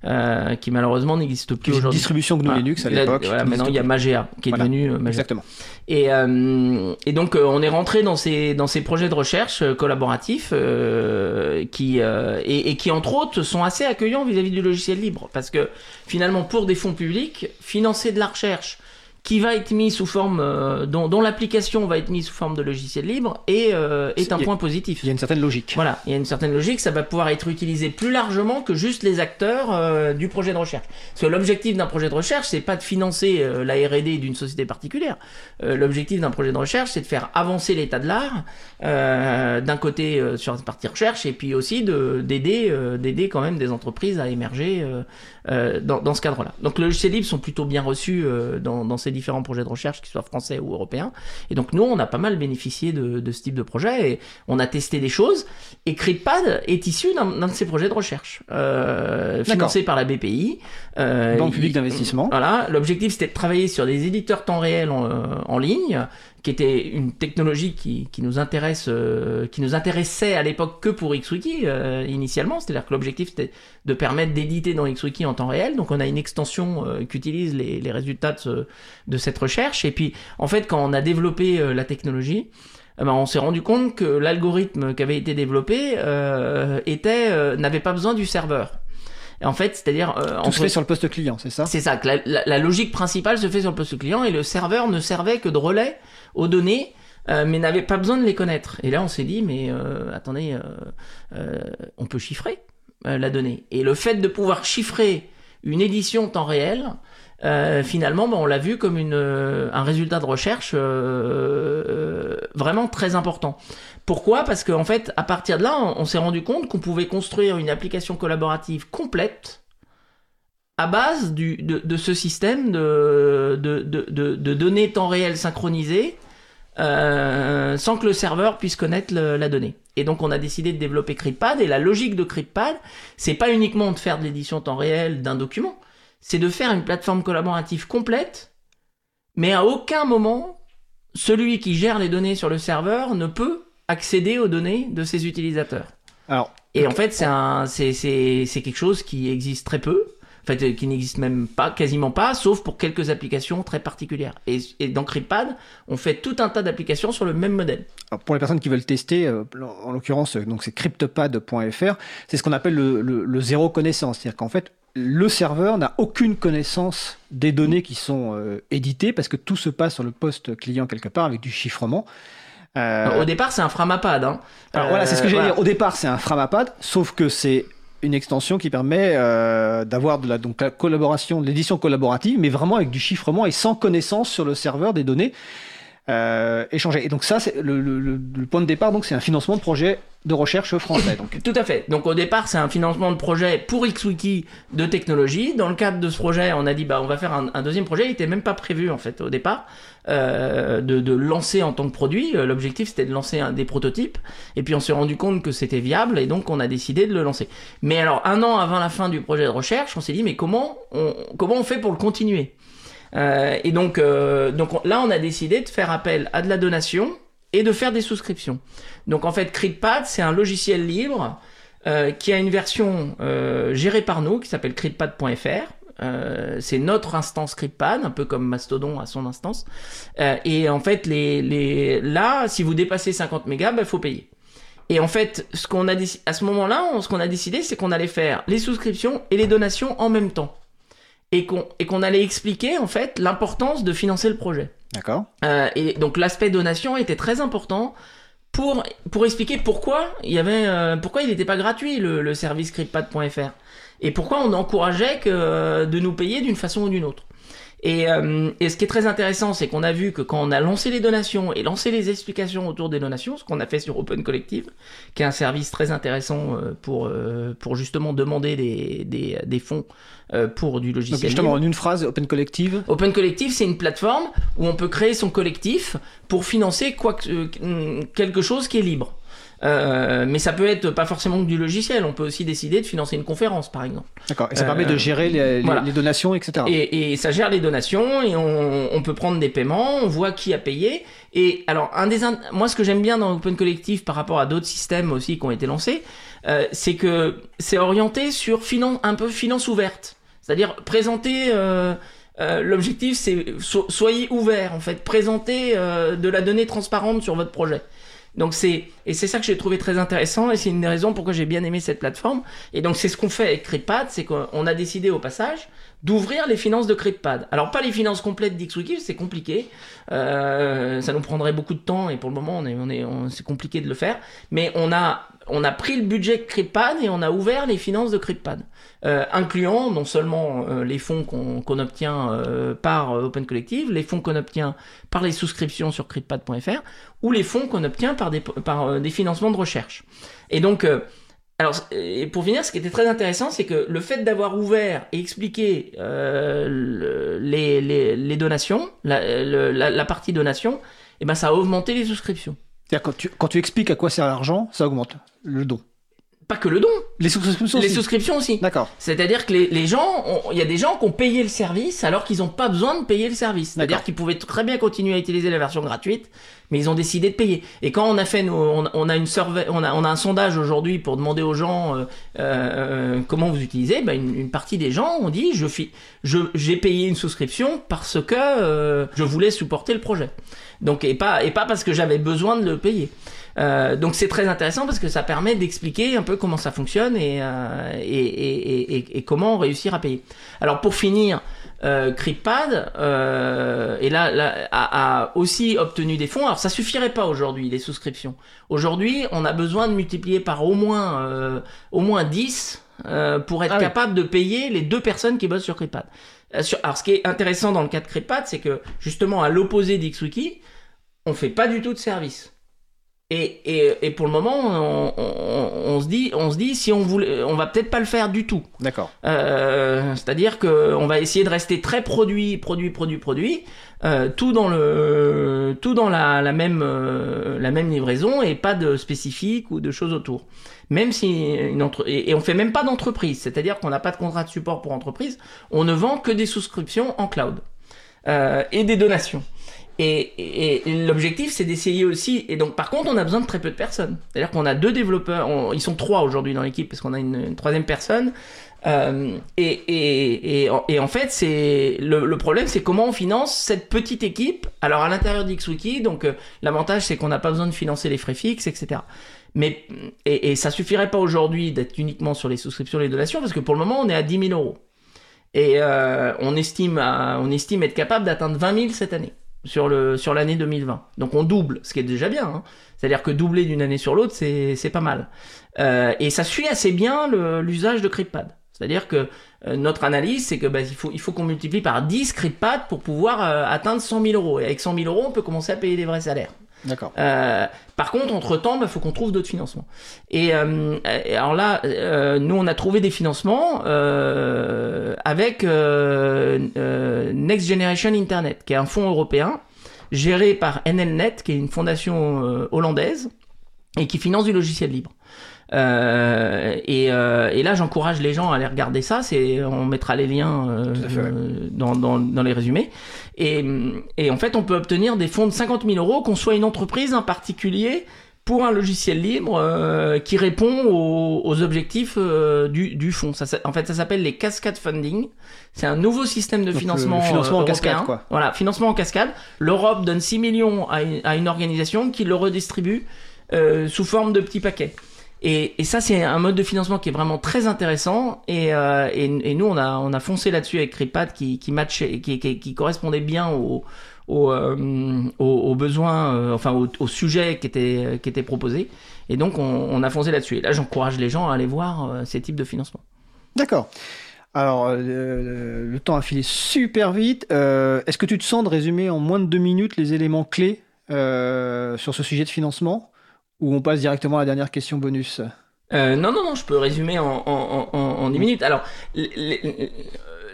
euh, qui malheureusement n'existe plus aujourd'hui. distribution GNU Voilà. Linux à Là, l'époque. voilà, maintenant, il y a Magea qui est Voilà. devenu euh. Magea. Exactement. Et, euh, et donc, on est rentré dans ces, dans ces projets de recherche euh, collaboratifs euh, qui, euh, et, et qui, entre autres, sont assez accueillants vis-à-vis du logiciel libre. Parce que finalement, pour des fonds publics, financer de la recherche qui va être mis sous forme, euh, dont, dont l'application va être mise sous forme de logiciel libre est, euh, est un a- point positif. Il y a une certaine logique. Voilà, il y a une certaine logique, ça va pouvoir être utilisé plus largement que juste les acteurs euh, du projet de recherche. Parce que l'objectif d'un projet de recherche, c'est pas de financer euh, la R&D d'une société particulière. Euh, l'objectif d'un projet de recherche, c'est de faire avancer l'état de l'art euh, d'un côté euh, sur la partie recherche et puis aussi de d'aider euh, d'aider quand même des entreprises à émerger euh, euh, dans, dans ce cadre-là. Donc les logiciels libres sont plutôt bien reçus euh, dans, dans ces différents projets de recherche, qu'ils soient français ou européens. Et donc nous, on a pas mal bénéficié de, de ce type de projet et on a testé des choses. Et CryptPad est issu d'un de ces projets de recherche, euh, financé par la BPI. Euh, Banque publique d'investissement. Voilà, l'objectif c'était de travailler sur des éditeurs temps réel en, euh, en ligne, qui était une technologie qui, qui nous intéresse, euh, qui nous intéressait à l'époque que pour XWiki euh, initialement, c'est-à-dire que l'objectif c'était de permettre d'éditer dans XWiki en temps réel. Donc on a une extension euh, qui utilise les, les résultats de, ce- de cette recherche. Et puis en fait quand on a développé euh, la technologie, eh ben, on s'est rendu compte que l'algorithme qui avait été développé euh, était euh, n'avait pas besoin du serveur. En fait, c'est-à-dire euh, Tout se fait sur le poste client, c'est ça? C'est ça, que la, la- la logique principale se fait sur le poste client et le serveur ne servait que de relais aux données, euh, mais n'avait pas besoin de les connaître. Et là, on s'est dit, mais euh, attendez, euh, on peut chiffrer la donnée. Et le fait de pouvoir chiffrer une édition temps réel, finalement, ben, on l'a vu comme une, un résultat de recherche vraiment très important. Pourquoi? Parce qu'en fait, à partir de là, on, s'est rendu compte qu'on pouvait construire une application collaborative complète à base de, ce système de, de, de données temps réel synchronisées euh, sans que le serveur puisse connaître le- la donnée. Et donc on a décidé de développer CryptPad et la logique de CryptPad, c'est pas uniquement de faire de l'édition temps réel d'un document, c'est de faire une plateforme collaborative complète, mais à aucun moment celui qui gère les données sur le serveur ne peut accéder aux données de ses utilisateurs. Alors, Et en fait, c'est quelque chose qui existe très peu. En fait, euh, qui n'existe même pas, quasiment pas, sauf pour quelques applications très particulières. Et, et dans CryptPad, on fait tout un tas d'applications sur le même modèle. Alors, pour les personnes qui veulent tester, euh, en l'occurrence, euh, donc c'est cryptopad.fr, c'est ce qu'on appelle le, le- le zéro connaissance. C'est-à-dire qu'en fait, le serveur n'a aucune connaissance des données qui sont euh, éditées parce que tout se passe sur le poste client quelque part avec du chiffrement. Euh, au départ, c'est un Framapad. Hein. alors voilà, c'est ce que j'allais voilà. dire. Au départ, c'est un Framapad, sauf que c'est une extension qui permet euh, d'avoir de la, donc, la collaboration, l'édition collaborative, mais vraiment avec du chiffrement et sans connaissance sur le serveur des données. Euh. Et donc ça, c'est le, le, le, point de départ, donc c'est un financement de projet de recherche français. Donc. Tout à fait. Donc au départ, c'est un financement de projet pour XWiki de technologie. Dans le cadre de ce projet, on a dit bah on va faire un, un deuxième projet. Il était même pas prévu en fait au départ euh, de, de, lancer en tant que produit. Euh, l'objectif c'était de lancer un, des prototypes. Et puis on s'est rendu compte que c'était viable et donc on a décidé de le lancer. Mais alors un an avant la fin du projet de recherche, on s'est dit mais comment on, comment on fait pour le continuer? Euh, et donc, euh, donc là, on a décidé de faire appel à de la donation et de faire des souscriptions. Donc en fait, CritPad, c'est un logiciel libre euh, qui a une version gérée par nous qui s'appelle critpad.fr. Euh, c'est notre instance CritPad, un peu comme Mastodon à son instance. Et en fait, les, les, là, si vous dépassez 50 mégas, il bah, faut payer. Et en fait, ce qu'on a à ce moment-là, ce qu'on a décidé, c'est qu'on allait faire les souscriptions et les donations en même temps et qu'on allait expliquer en fait l'importance de financer le projet. D'accord. Euh, et donc l'aspect donation était très important pour pour expliquer pourquoi il y avait euh, pourquoi il n'était pas gratuit le, le service cryptpad.fr et pourquoi on encourageait que de nous payer d'une façon ou d'une autre. Et, euh, et, ce qui est très intéressant, c'est qu'on a vu que quand on a lancé les donations et lancé les explications autour des donations, ce qu'on a fait sur Open Collective, qui est un service très intéressant euh, pour, euh, pour justement demander des, des, des fonds pour du logiciel. Donc justement, en une phrase, Open Collective Open Collective, c'est une plateforme où on peut créer son collectif pour financer quoi que, quelque chose qui est libre. Euh, mais ça peut être pas forcément du logiciel. On peut aussi décider de financer une conférence, par exemple. D'accord. Et ça permet de euh, gérer les, les, les, donations, etc. Et, et, ça gère les donations et on, on, peut prendre des paiements, on voit qui a payé. Et alors, un des, moi, ce que j'aime bien dans Open Collective par rapport à d'autres systèmes aussi qui ont été lancés, euh, c'est que c'est orienté sur finance, un peu finance ouverte. C'est-à-dire présenter. Euh, L'objectif, c'est so soyez ouvert en fait, présenter euh, de la donnée transparente sur votre projet. Donc c'est et c'est ça que j'ai trouvé très intéressant et c'est une des raisons pourquoi j'ai bien aimé cette plateforme. Et donc c'est ce qu'on fait avec CryptPad, c'est qu'on a décidé au passage d'ouvrir les finances de CryptPad. Alors pas les finances complètes d'XWiki, c'est compliqué, euh, ça nous prendrait beaucoup de temps et pour le moment on est on est c'est compliqué de le faire. Mais on a on a pris le budget CryptPad et on a ouvert les finances de CryptPad, euh, incluant non seulement euh, les fonds qu'on qu obtient euh, par Open Collective, les fonds qu'on obtient par les souscriptions sur CryptPad.fr, ou les fonds qu'on obtient par des, par, des financements de recherche. Et donc, alors, et pour finir, ce qui était très intéressant, c'est que le fait d'avoir ouvert et expliqué le, les, les, les, donations, la, la, la partie donation, eh ben, ça a augmenté les souscriptions. Quand tu, quand tu expliques à quoi sert l'argent, ça augmente le don. Pas que le don. Les souscriptions Les aussi. souscriptions aussi. D'accord. C'est-à-dire que les, les gens, il y a des gens qui ont payé le service alors qu'ils n'ont pas besoin de payer le service. C'est-à-dire qu'ils pouvaient très bien continuer à utiliser la version gratuite, mais ils ont décidé de payer. Et quand on a fait, nos, on, on, a une survey, on a, on a un sondage aujourd'hui pour demander aux gens euh, euh, comment vous utilisez, ben une, une, partie des gens ont dit je je j'ai payé une souscription parce que euh, je voulais supporter le projet. Donc et pas et pas parce que j'avais besoin de le payer. Euh, donc c'est très intéressant parce que ça permet d'expliquer un peu comment ça fonctionne et, euh, et, et, et, et, comment réussir à payer. Alors pour finir, euh, CryptPad euh, et là, là a, a, aussi obtenu des fonds. Alors ça suffirait pas aujourd'hui les souscriptions. Aujourd'hui, on a besoin de multiplier par au moins euh, au moins 10 euh, pour être ah capable oui. de payer les deux personnes qui bossent sur CryptPad. Alors ce qui est intéressant dans le cas de CryptPad, c'est que justement à l'opposé d'XWiki, on fait pas du tout de service. Et, et, et, pour le moment, on, on, on, se dit, on se dit si on voulait, on va peut-être pas le faire du tout. D'accord. Euh, C'est-à-dire que on va essayer de rester très produit, produit, produit, produit, euh, tout dans le, tout dans la, la même, euh, la même livraison et pas de spécifique ou de choses autour. Même si une entre et, et on fait même pas d'entreprise, c'est-à-dire qu'on n'a pas de contrat de support pour entreprise, on ne vend que des souscriptions en cloud et des donations. Et, et, et l'objectif, c'est d'essayer aussi. Et donc, par contre, on a besoin de très peu de personnes. C'est-à-dire qu'on a deux développeurs. Ils sont trois aujourd'hui dans l'équipe parce qu'on a une, troisième personne. Euh, et, et, en fait, c'est le, problème, c'est comment on finance cette petite équipe. Alors, à l'intérieur d'XWiki, donc euh, l'avantage, c'est qu'on n'a pas besoin de financer les frais fixes, etc. Mais et, et ça suffirait pas aujourd'hui d'être uniquement sur les souscriptions, les donations, parce que pour le moment, on est à 10 000 euros. Et euh, on estime, on estime être capable d'atteindre 20 000 cette année sur le sur l'année 2020. Donc on double, ce qui est déjà bien. Hein. C'est-à-dire que doubler d'une année sur l'autre, c'est c'est pas mal. Euh, et ça suit assez bien l'usage de CryptPad. C'est-à-dire que euh, notre analyse, c'est que bah, il faut, il faut qu'on multiplie par 10 CryptPad pour pouvoir euh, atteindre 100 000 euros. Et avec 100 000 euros, on peut commencer à payer des vrais salaires. D'accord. Euh, par contre, entre-temps, il bah, faut qu'on trouve d'autres financements. Et, euh, alors là, euh, nous, on a trouvé des financements avec Next Generation Internet, qui est un fonds européen géré par NLNet, qui est une fondation hollandaise, et qui finance du logiciel libre. Euh, et, euh, et là, j'encourage les gens à aller regarder ça. C'est, on mettra les liens euh, dans, dans, dans les résumés. Et, et en fait, on peut obtenir des fonds de 50 000 euros, qu'on soit une entreprise, un particulier, pour un logiciel libre euh, qui répond aux, aux objectifs euh, du, du fonds. Ça, ça- en fait, ça s'appelle les cascade funding. C'est un nouveau système de Donc, financement, financement euh, en cascade, quoi. Voilà, financement en cascade. L'Europe donne 6 millions à une, à une organisation qui le redistribue euh, sous forme de petits paquets. Et, ça, c'est un mode de financement qui est vraiment très intéressant. Et, euh, nous, on a, on a foncé là-dessus avec Cripad qui, matchait, qui, qui, correspondait bien au, euh, aux, aux besoins, euh, enfin au, au sujet qui était, qui était proposé. Et donc, on, a foncé là-dessus. Et là, j'encourage les gens à aller voir ces types de financement. D'accord. Alors, le temps a filé super vite. Est-ce que tu te sens de résumer en moins de deux minutes les éléments clés sur ce sujet de financement? Ou on passe directement à la dernière question bonus? Euh, non, non, non, je peux résumer en, en, en, en 10 minutes. Alors, l-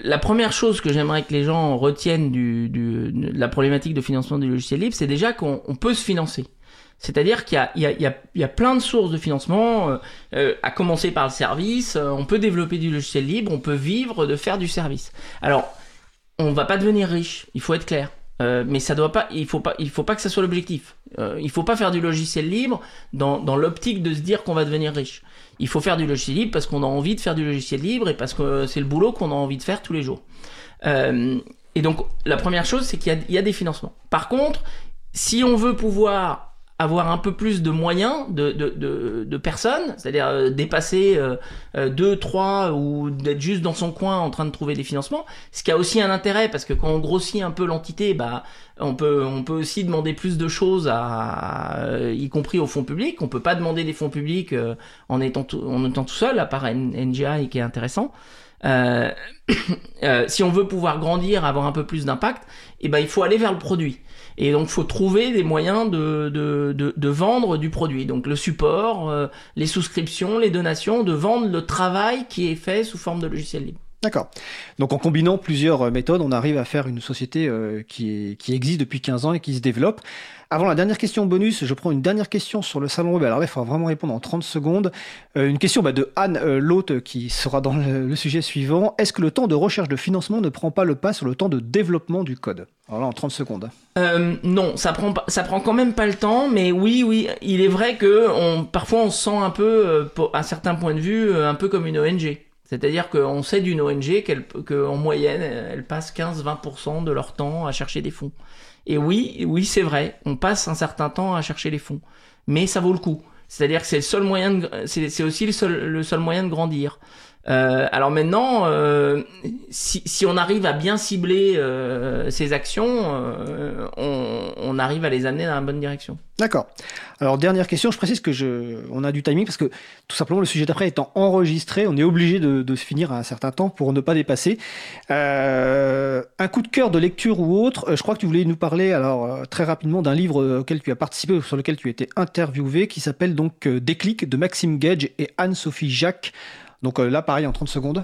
la première chose que j'aimerais que les gens retiennent de la problématique de financement du logiciel libre, c'est déjà qu'on on peut se financer. C'est-à-dire qu'il y a, plein de sources de financement, euh, euh, à commencer par le service, euh, on peut développer du logiciel libre, on peut vivre de faire du service. Alors, on va pas devenir riche, il faut être clair. Euh, mais ça doit pas, il faut pas, il faut pas que ça soit l'objectif. Euh, il faut pas faire du logiciel libre dans, l'optique de se dire qu'on va devenir riche. Il faut faire du logiciel libre parce qu'on a envie de faire du logiciel libre et parce que c'est le boulot qu'on a envie de faire tous les jours. Euh, et donc la première chose, c'est qu'il y y a des financements. Par contre, si on veut pouvoir avoir un peu plus de moyens de, de, de, de personnes, c'est-à-dire euh, dépasser euh, euh, deux, trois ou d'être juste dans son coin en train de trouver des financements, ce qui a aussi un intérêt parce que quand on grossit un peu l'entité, bah on peut on peut aussi demander plus de choses à, à- y compris aux fonds publics. On peut pas demander des fonds publics euh, en étant tout, en étant tout seul, à part NGI qui est intéressant. Euh, euh, si on veut pouvoir grandir, avoir un peu plus d'impact, eh ben il faut aller vers le produit. Et donc, faut trouver des moyens de, de, de, vendre du produit. Donc, le support, euh, les souscriptions, les donations, de vendre le travail qui est fait sous forme de logiciel libre. D'accord. Donc en combinant plusieurs euh, méthodes, on arrive à faire une société euh, qui, existe depuis 15 ans et qui se développe. Avant la dernière question bonus, je prends une dernière question sur le salon web. Alors là, il faudra vraiment répondre en 30 secondes. Euh, une question bah, de Anne euh, qui sera dans le, sujet suivant. Est-ce que le temps de recherche de financement ne prend pas le pas sur le temps de développement du code? Alors là, en 30 secondes. Non, ça prend ça prend quand même pas le temps, mais oui, oui, il est vrai que on, parfois on se sent un peu, à certains points de vue, un peu comme une ONG. C'est-à-dire qu'on sait d'une ONG qu'en moyenne, elle passe 15-20% de leur temps à chercher des fonds. Et oui, oui, c'est vrai, on passe un certain temps à chercher les fonds, mais ça vaut le coup. C'est-à-dire que c'est le seul moyen, c'est aussi le seul, le seul moyen de grandir. Euh, alors maintenant, euh, si, on arrive à bien cibler euh, ces actions, on, arrive à les amener dans la bonne direction. D'accord. Alors dernière question, je précise que je, on a du timing parce que tout simplement le sujet d'après étant enregistré, on est obligé de, se finir à un certain temps pour ne pas dépasser. Un coup de cœur de lecture ou autre, je crois que tu voulais nous parler alors très rapidement d'un livre auquel tu as participé, ou sur lequel tu été interviewé, qui s'appelle donc Déclic de Maxime Gage et Anne-Sophie Jacques. Donc euh, là, pareil, en 30 secondes.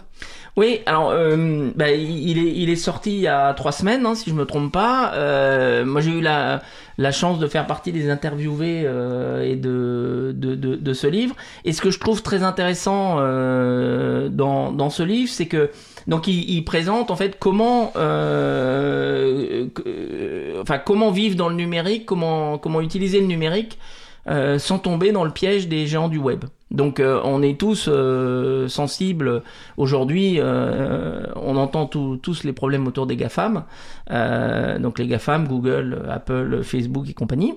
Oui, alors euh, bah, il, est, il est sorti il y a trois semaines, hein, si je me trompe pas. Euh, moi, j'ai eu la, la chance de faire partie des interviewés euh, et de, de, de, de ce livre. Et ce que je trouve très intéressant euh, dans, dans ce livre, c'est que donc il, il présente en fait comment, euh, enfin comment vivre dans le numérique, comment comment utiliser le numérique sans tomber dans le piège des géants du web. Donc euh, on est tous euh, sensibles aujourd'hui, euh, on entend tous les problèmes autour des GAFAM, euh, donc les GAFAM, Google, Apple, Facebook et compagnie.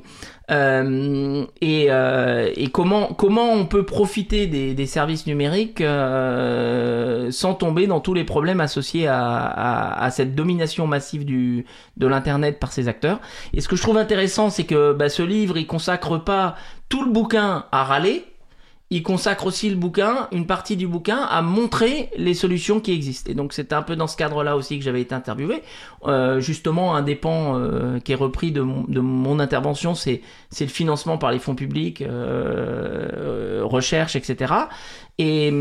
Euh, et, euh, et comment, comment on peut profiter des, des services numériques sans tomber dans tous les problèmes associés à, à, à cette domination massive du, de l'Internet par ces acteurs. Et ce que je trouve intéressant, c'est que bah, ce livre, il consacre pas tout le bouquin à râler, il consacre aussi le bouquin, une partie du bouquin, à montrer les solutions qui existent. Et donc c'est un peu dans ce cadre-là aussi que j'avais été interviewé. Euh, justement, un des pans euh, qui est repris de mon, de mon intervention, c'est le financement par les fonds publics, euh, recherche, etc. Et,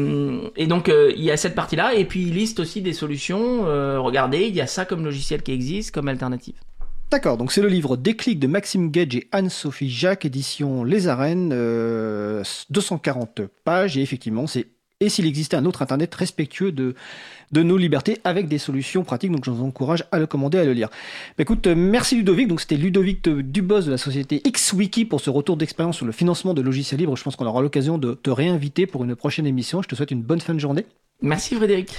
et donc euh, il y a cette partie-là, et puis il liste aussi des solutions. Euh, regardez, il y a ça comme logiciel qui existe, comme alternative. D'accord, donc c'est le livre Déclic de Maxime Gage et Anne-Sophie Jacques, édition Les Arènes, euh, 240 pages, et effectivement, c'est et s'il existait un autre Internet respectueux de, de nos libertés avec des solutions pratiques, donc je vous encourage à le commander, à le lire. Bah, écoute, euh, merci Ludovic, donc c'était Ludovic Dubos de la société XWiki pour ce retour d'expérience sur le financement de logiciels libres. Je pense qu'on aura l'occasion de te réinviter pour une prochaine émission. Je te souhaite une bonne fin de journée. Merci Frédéric.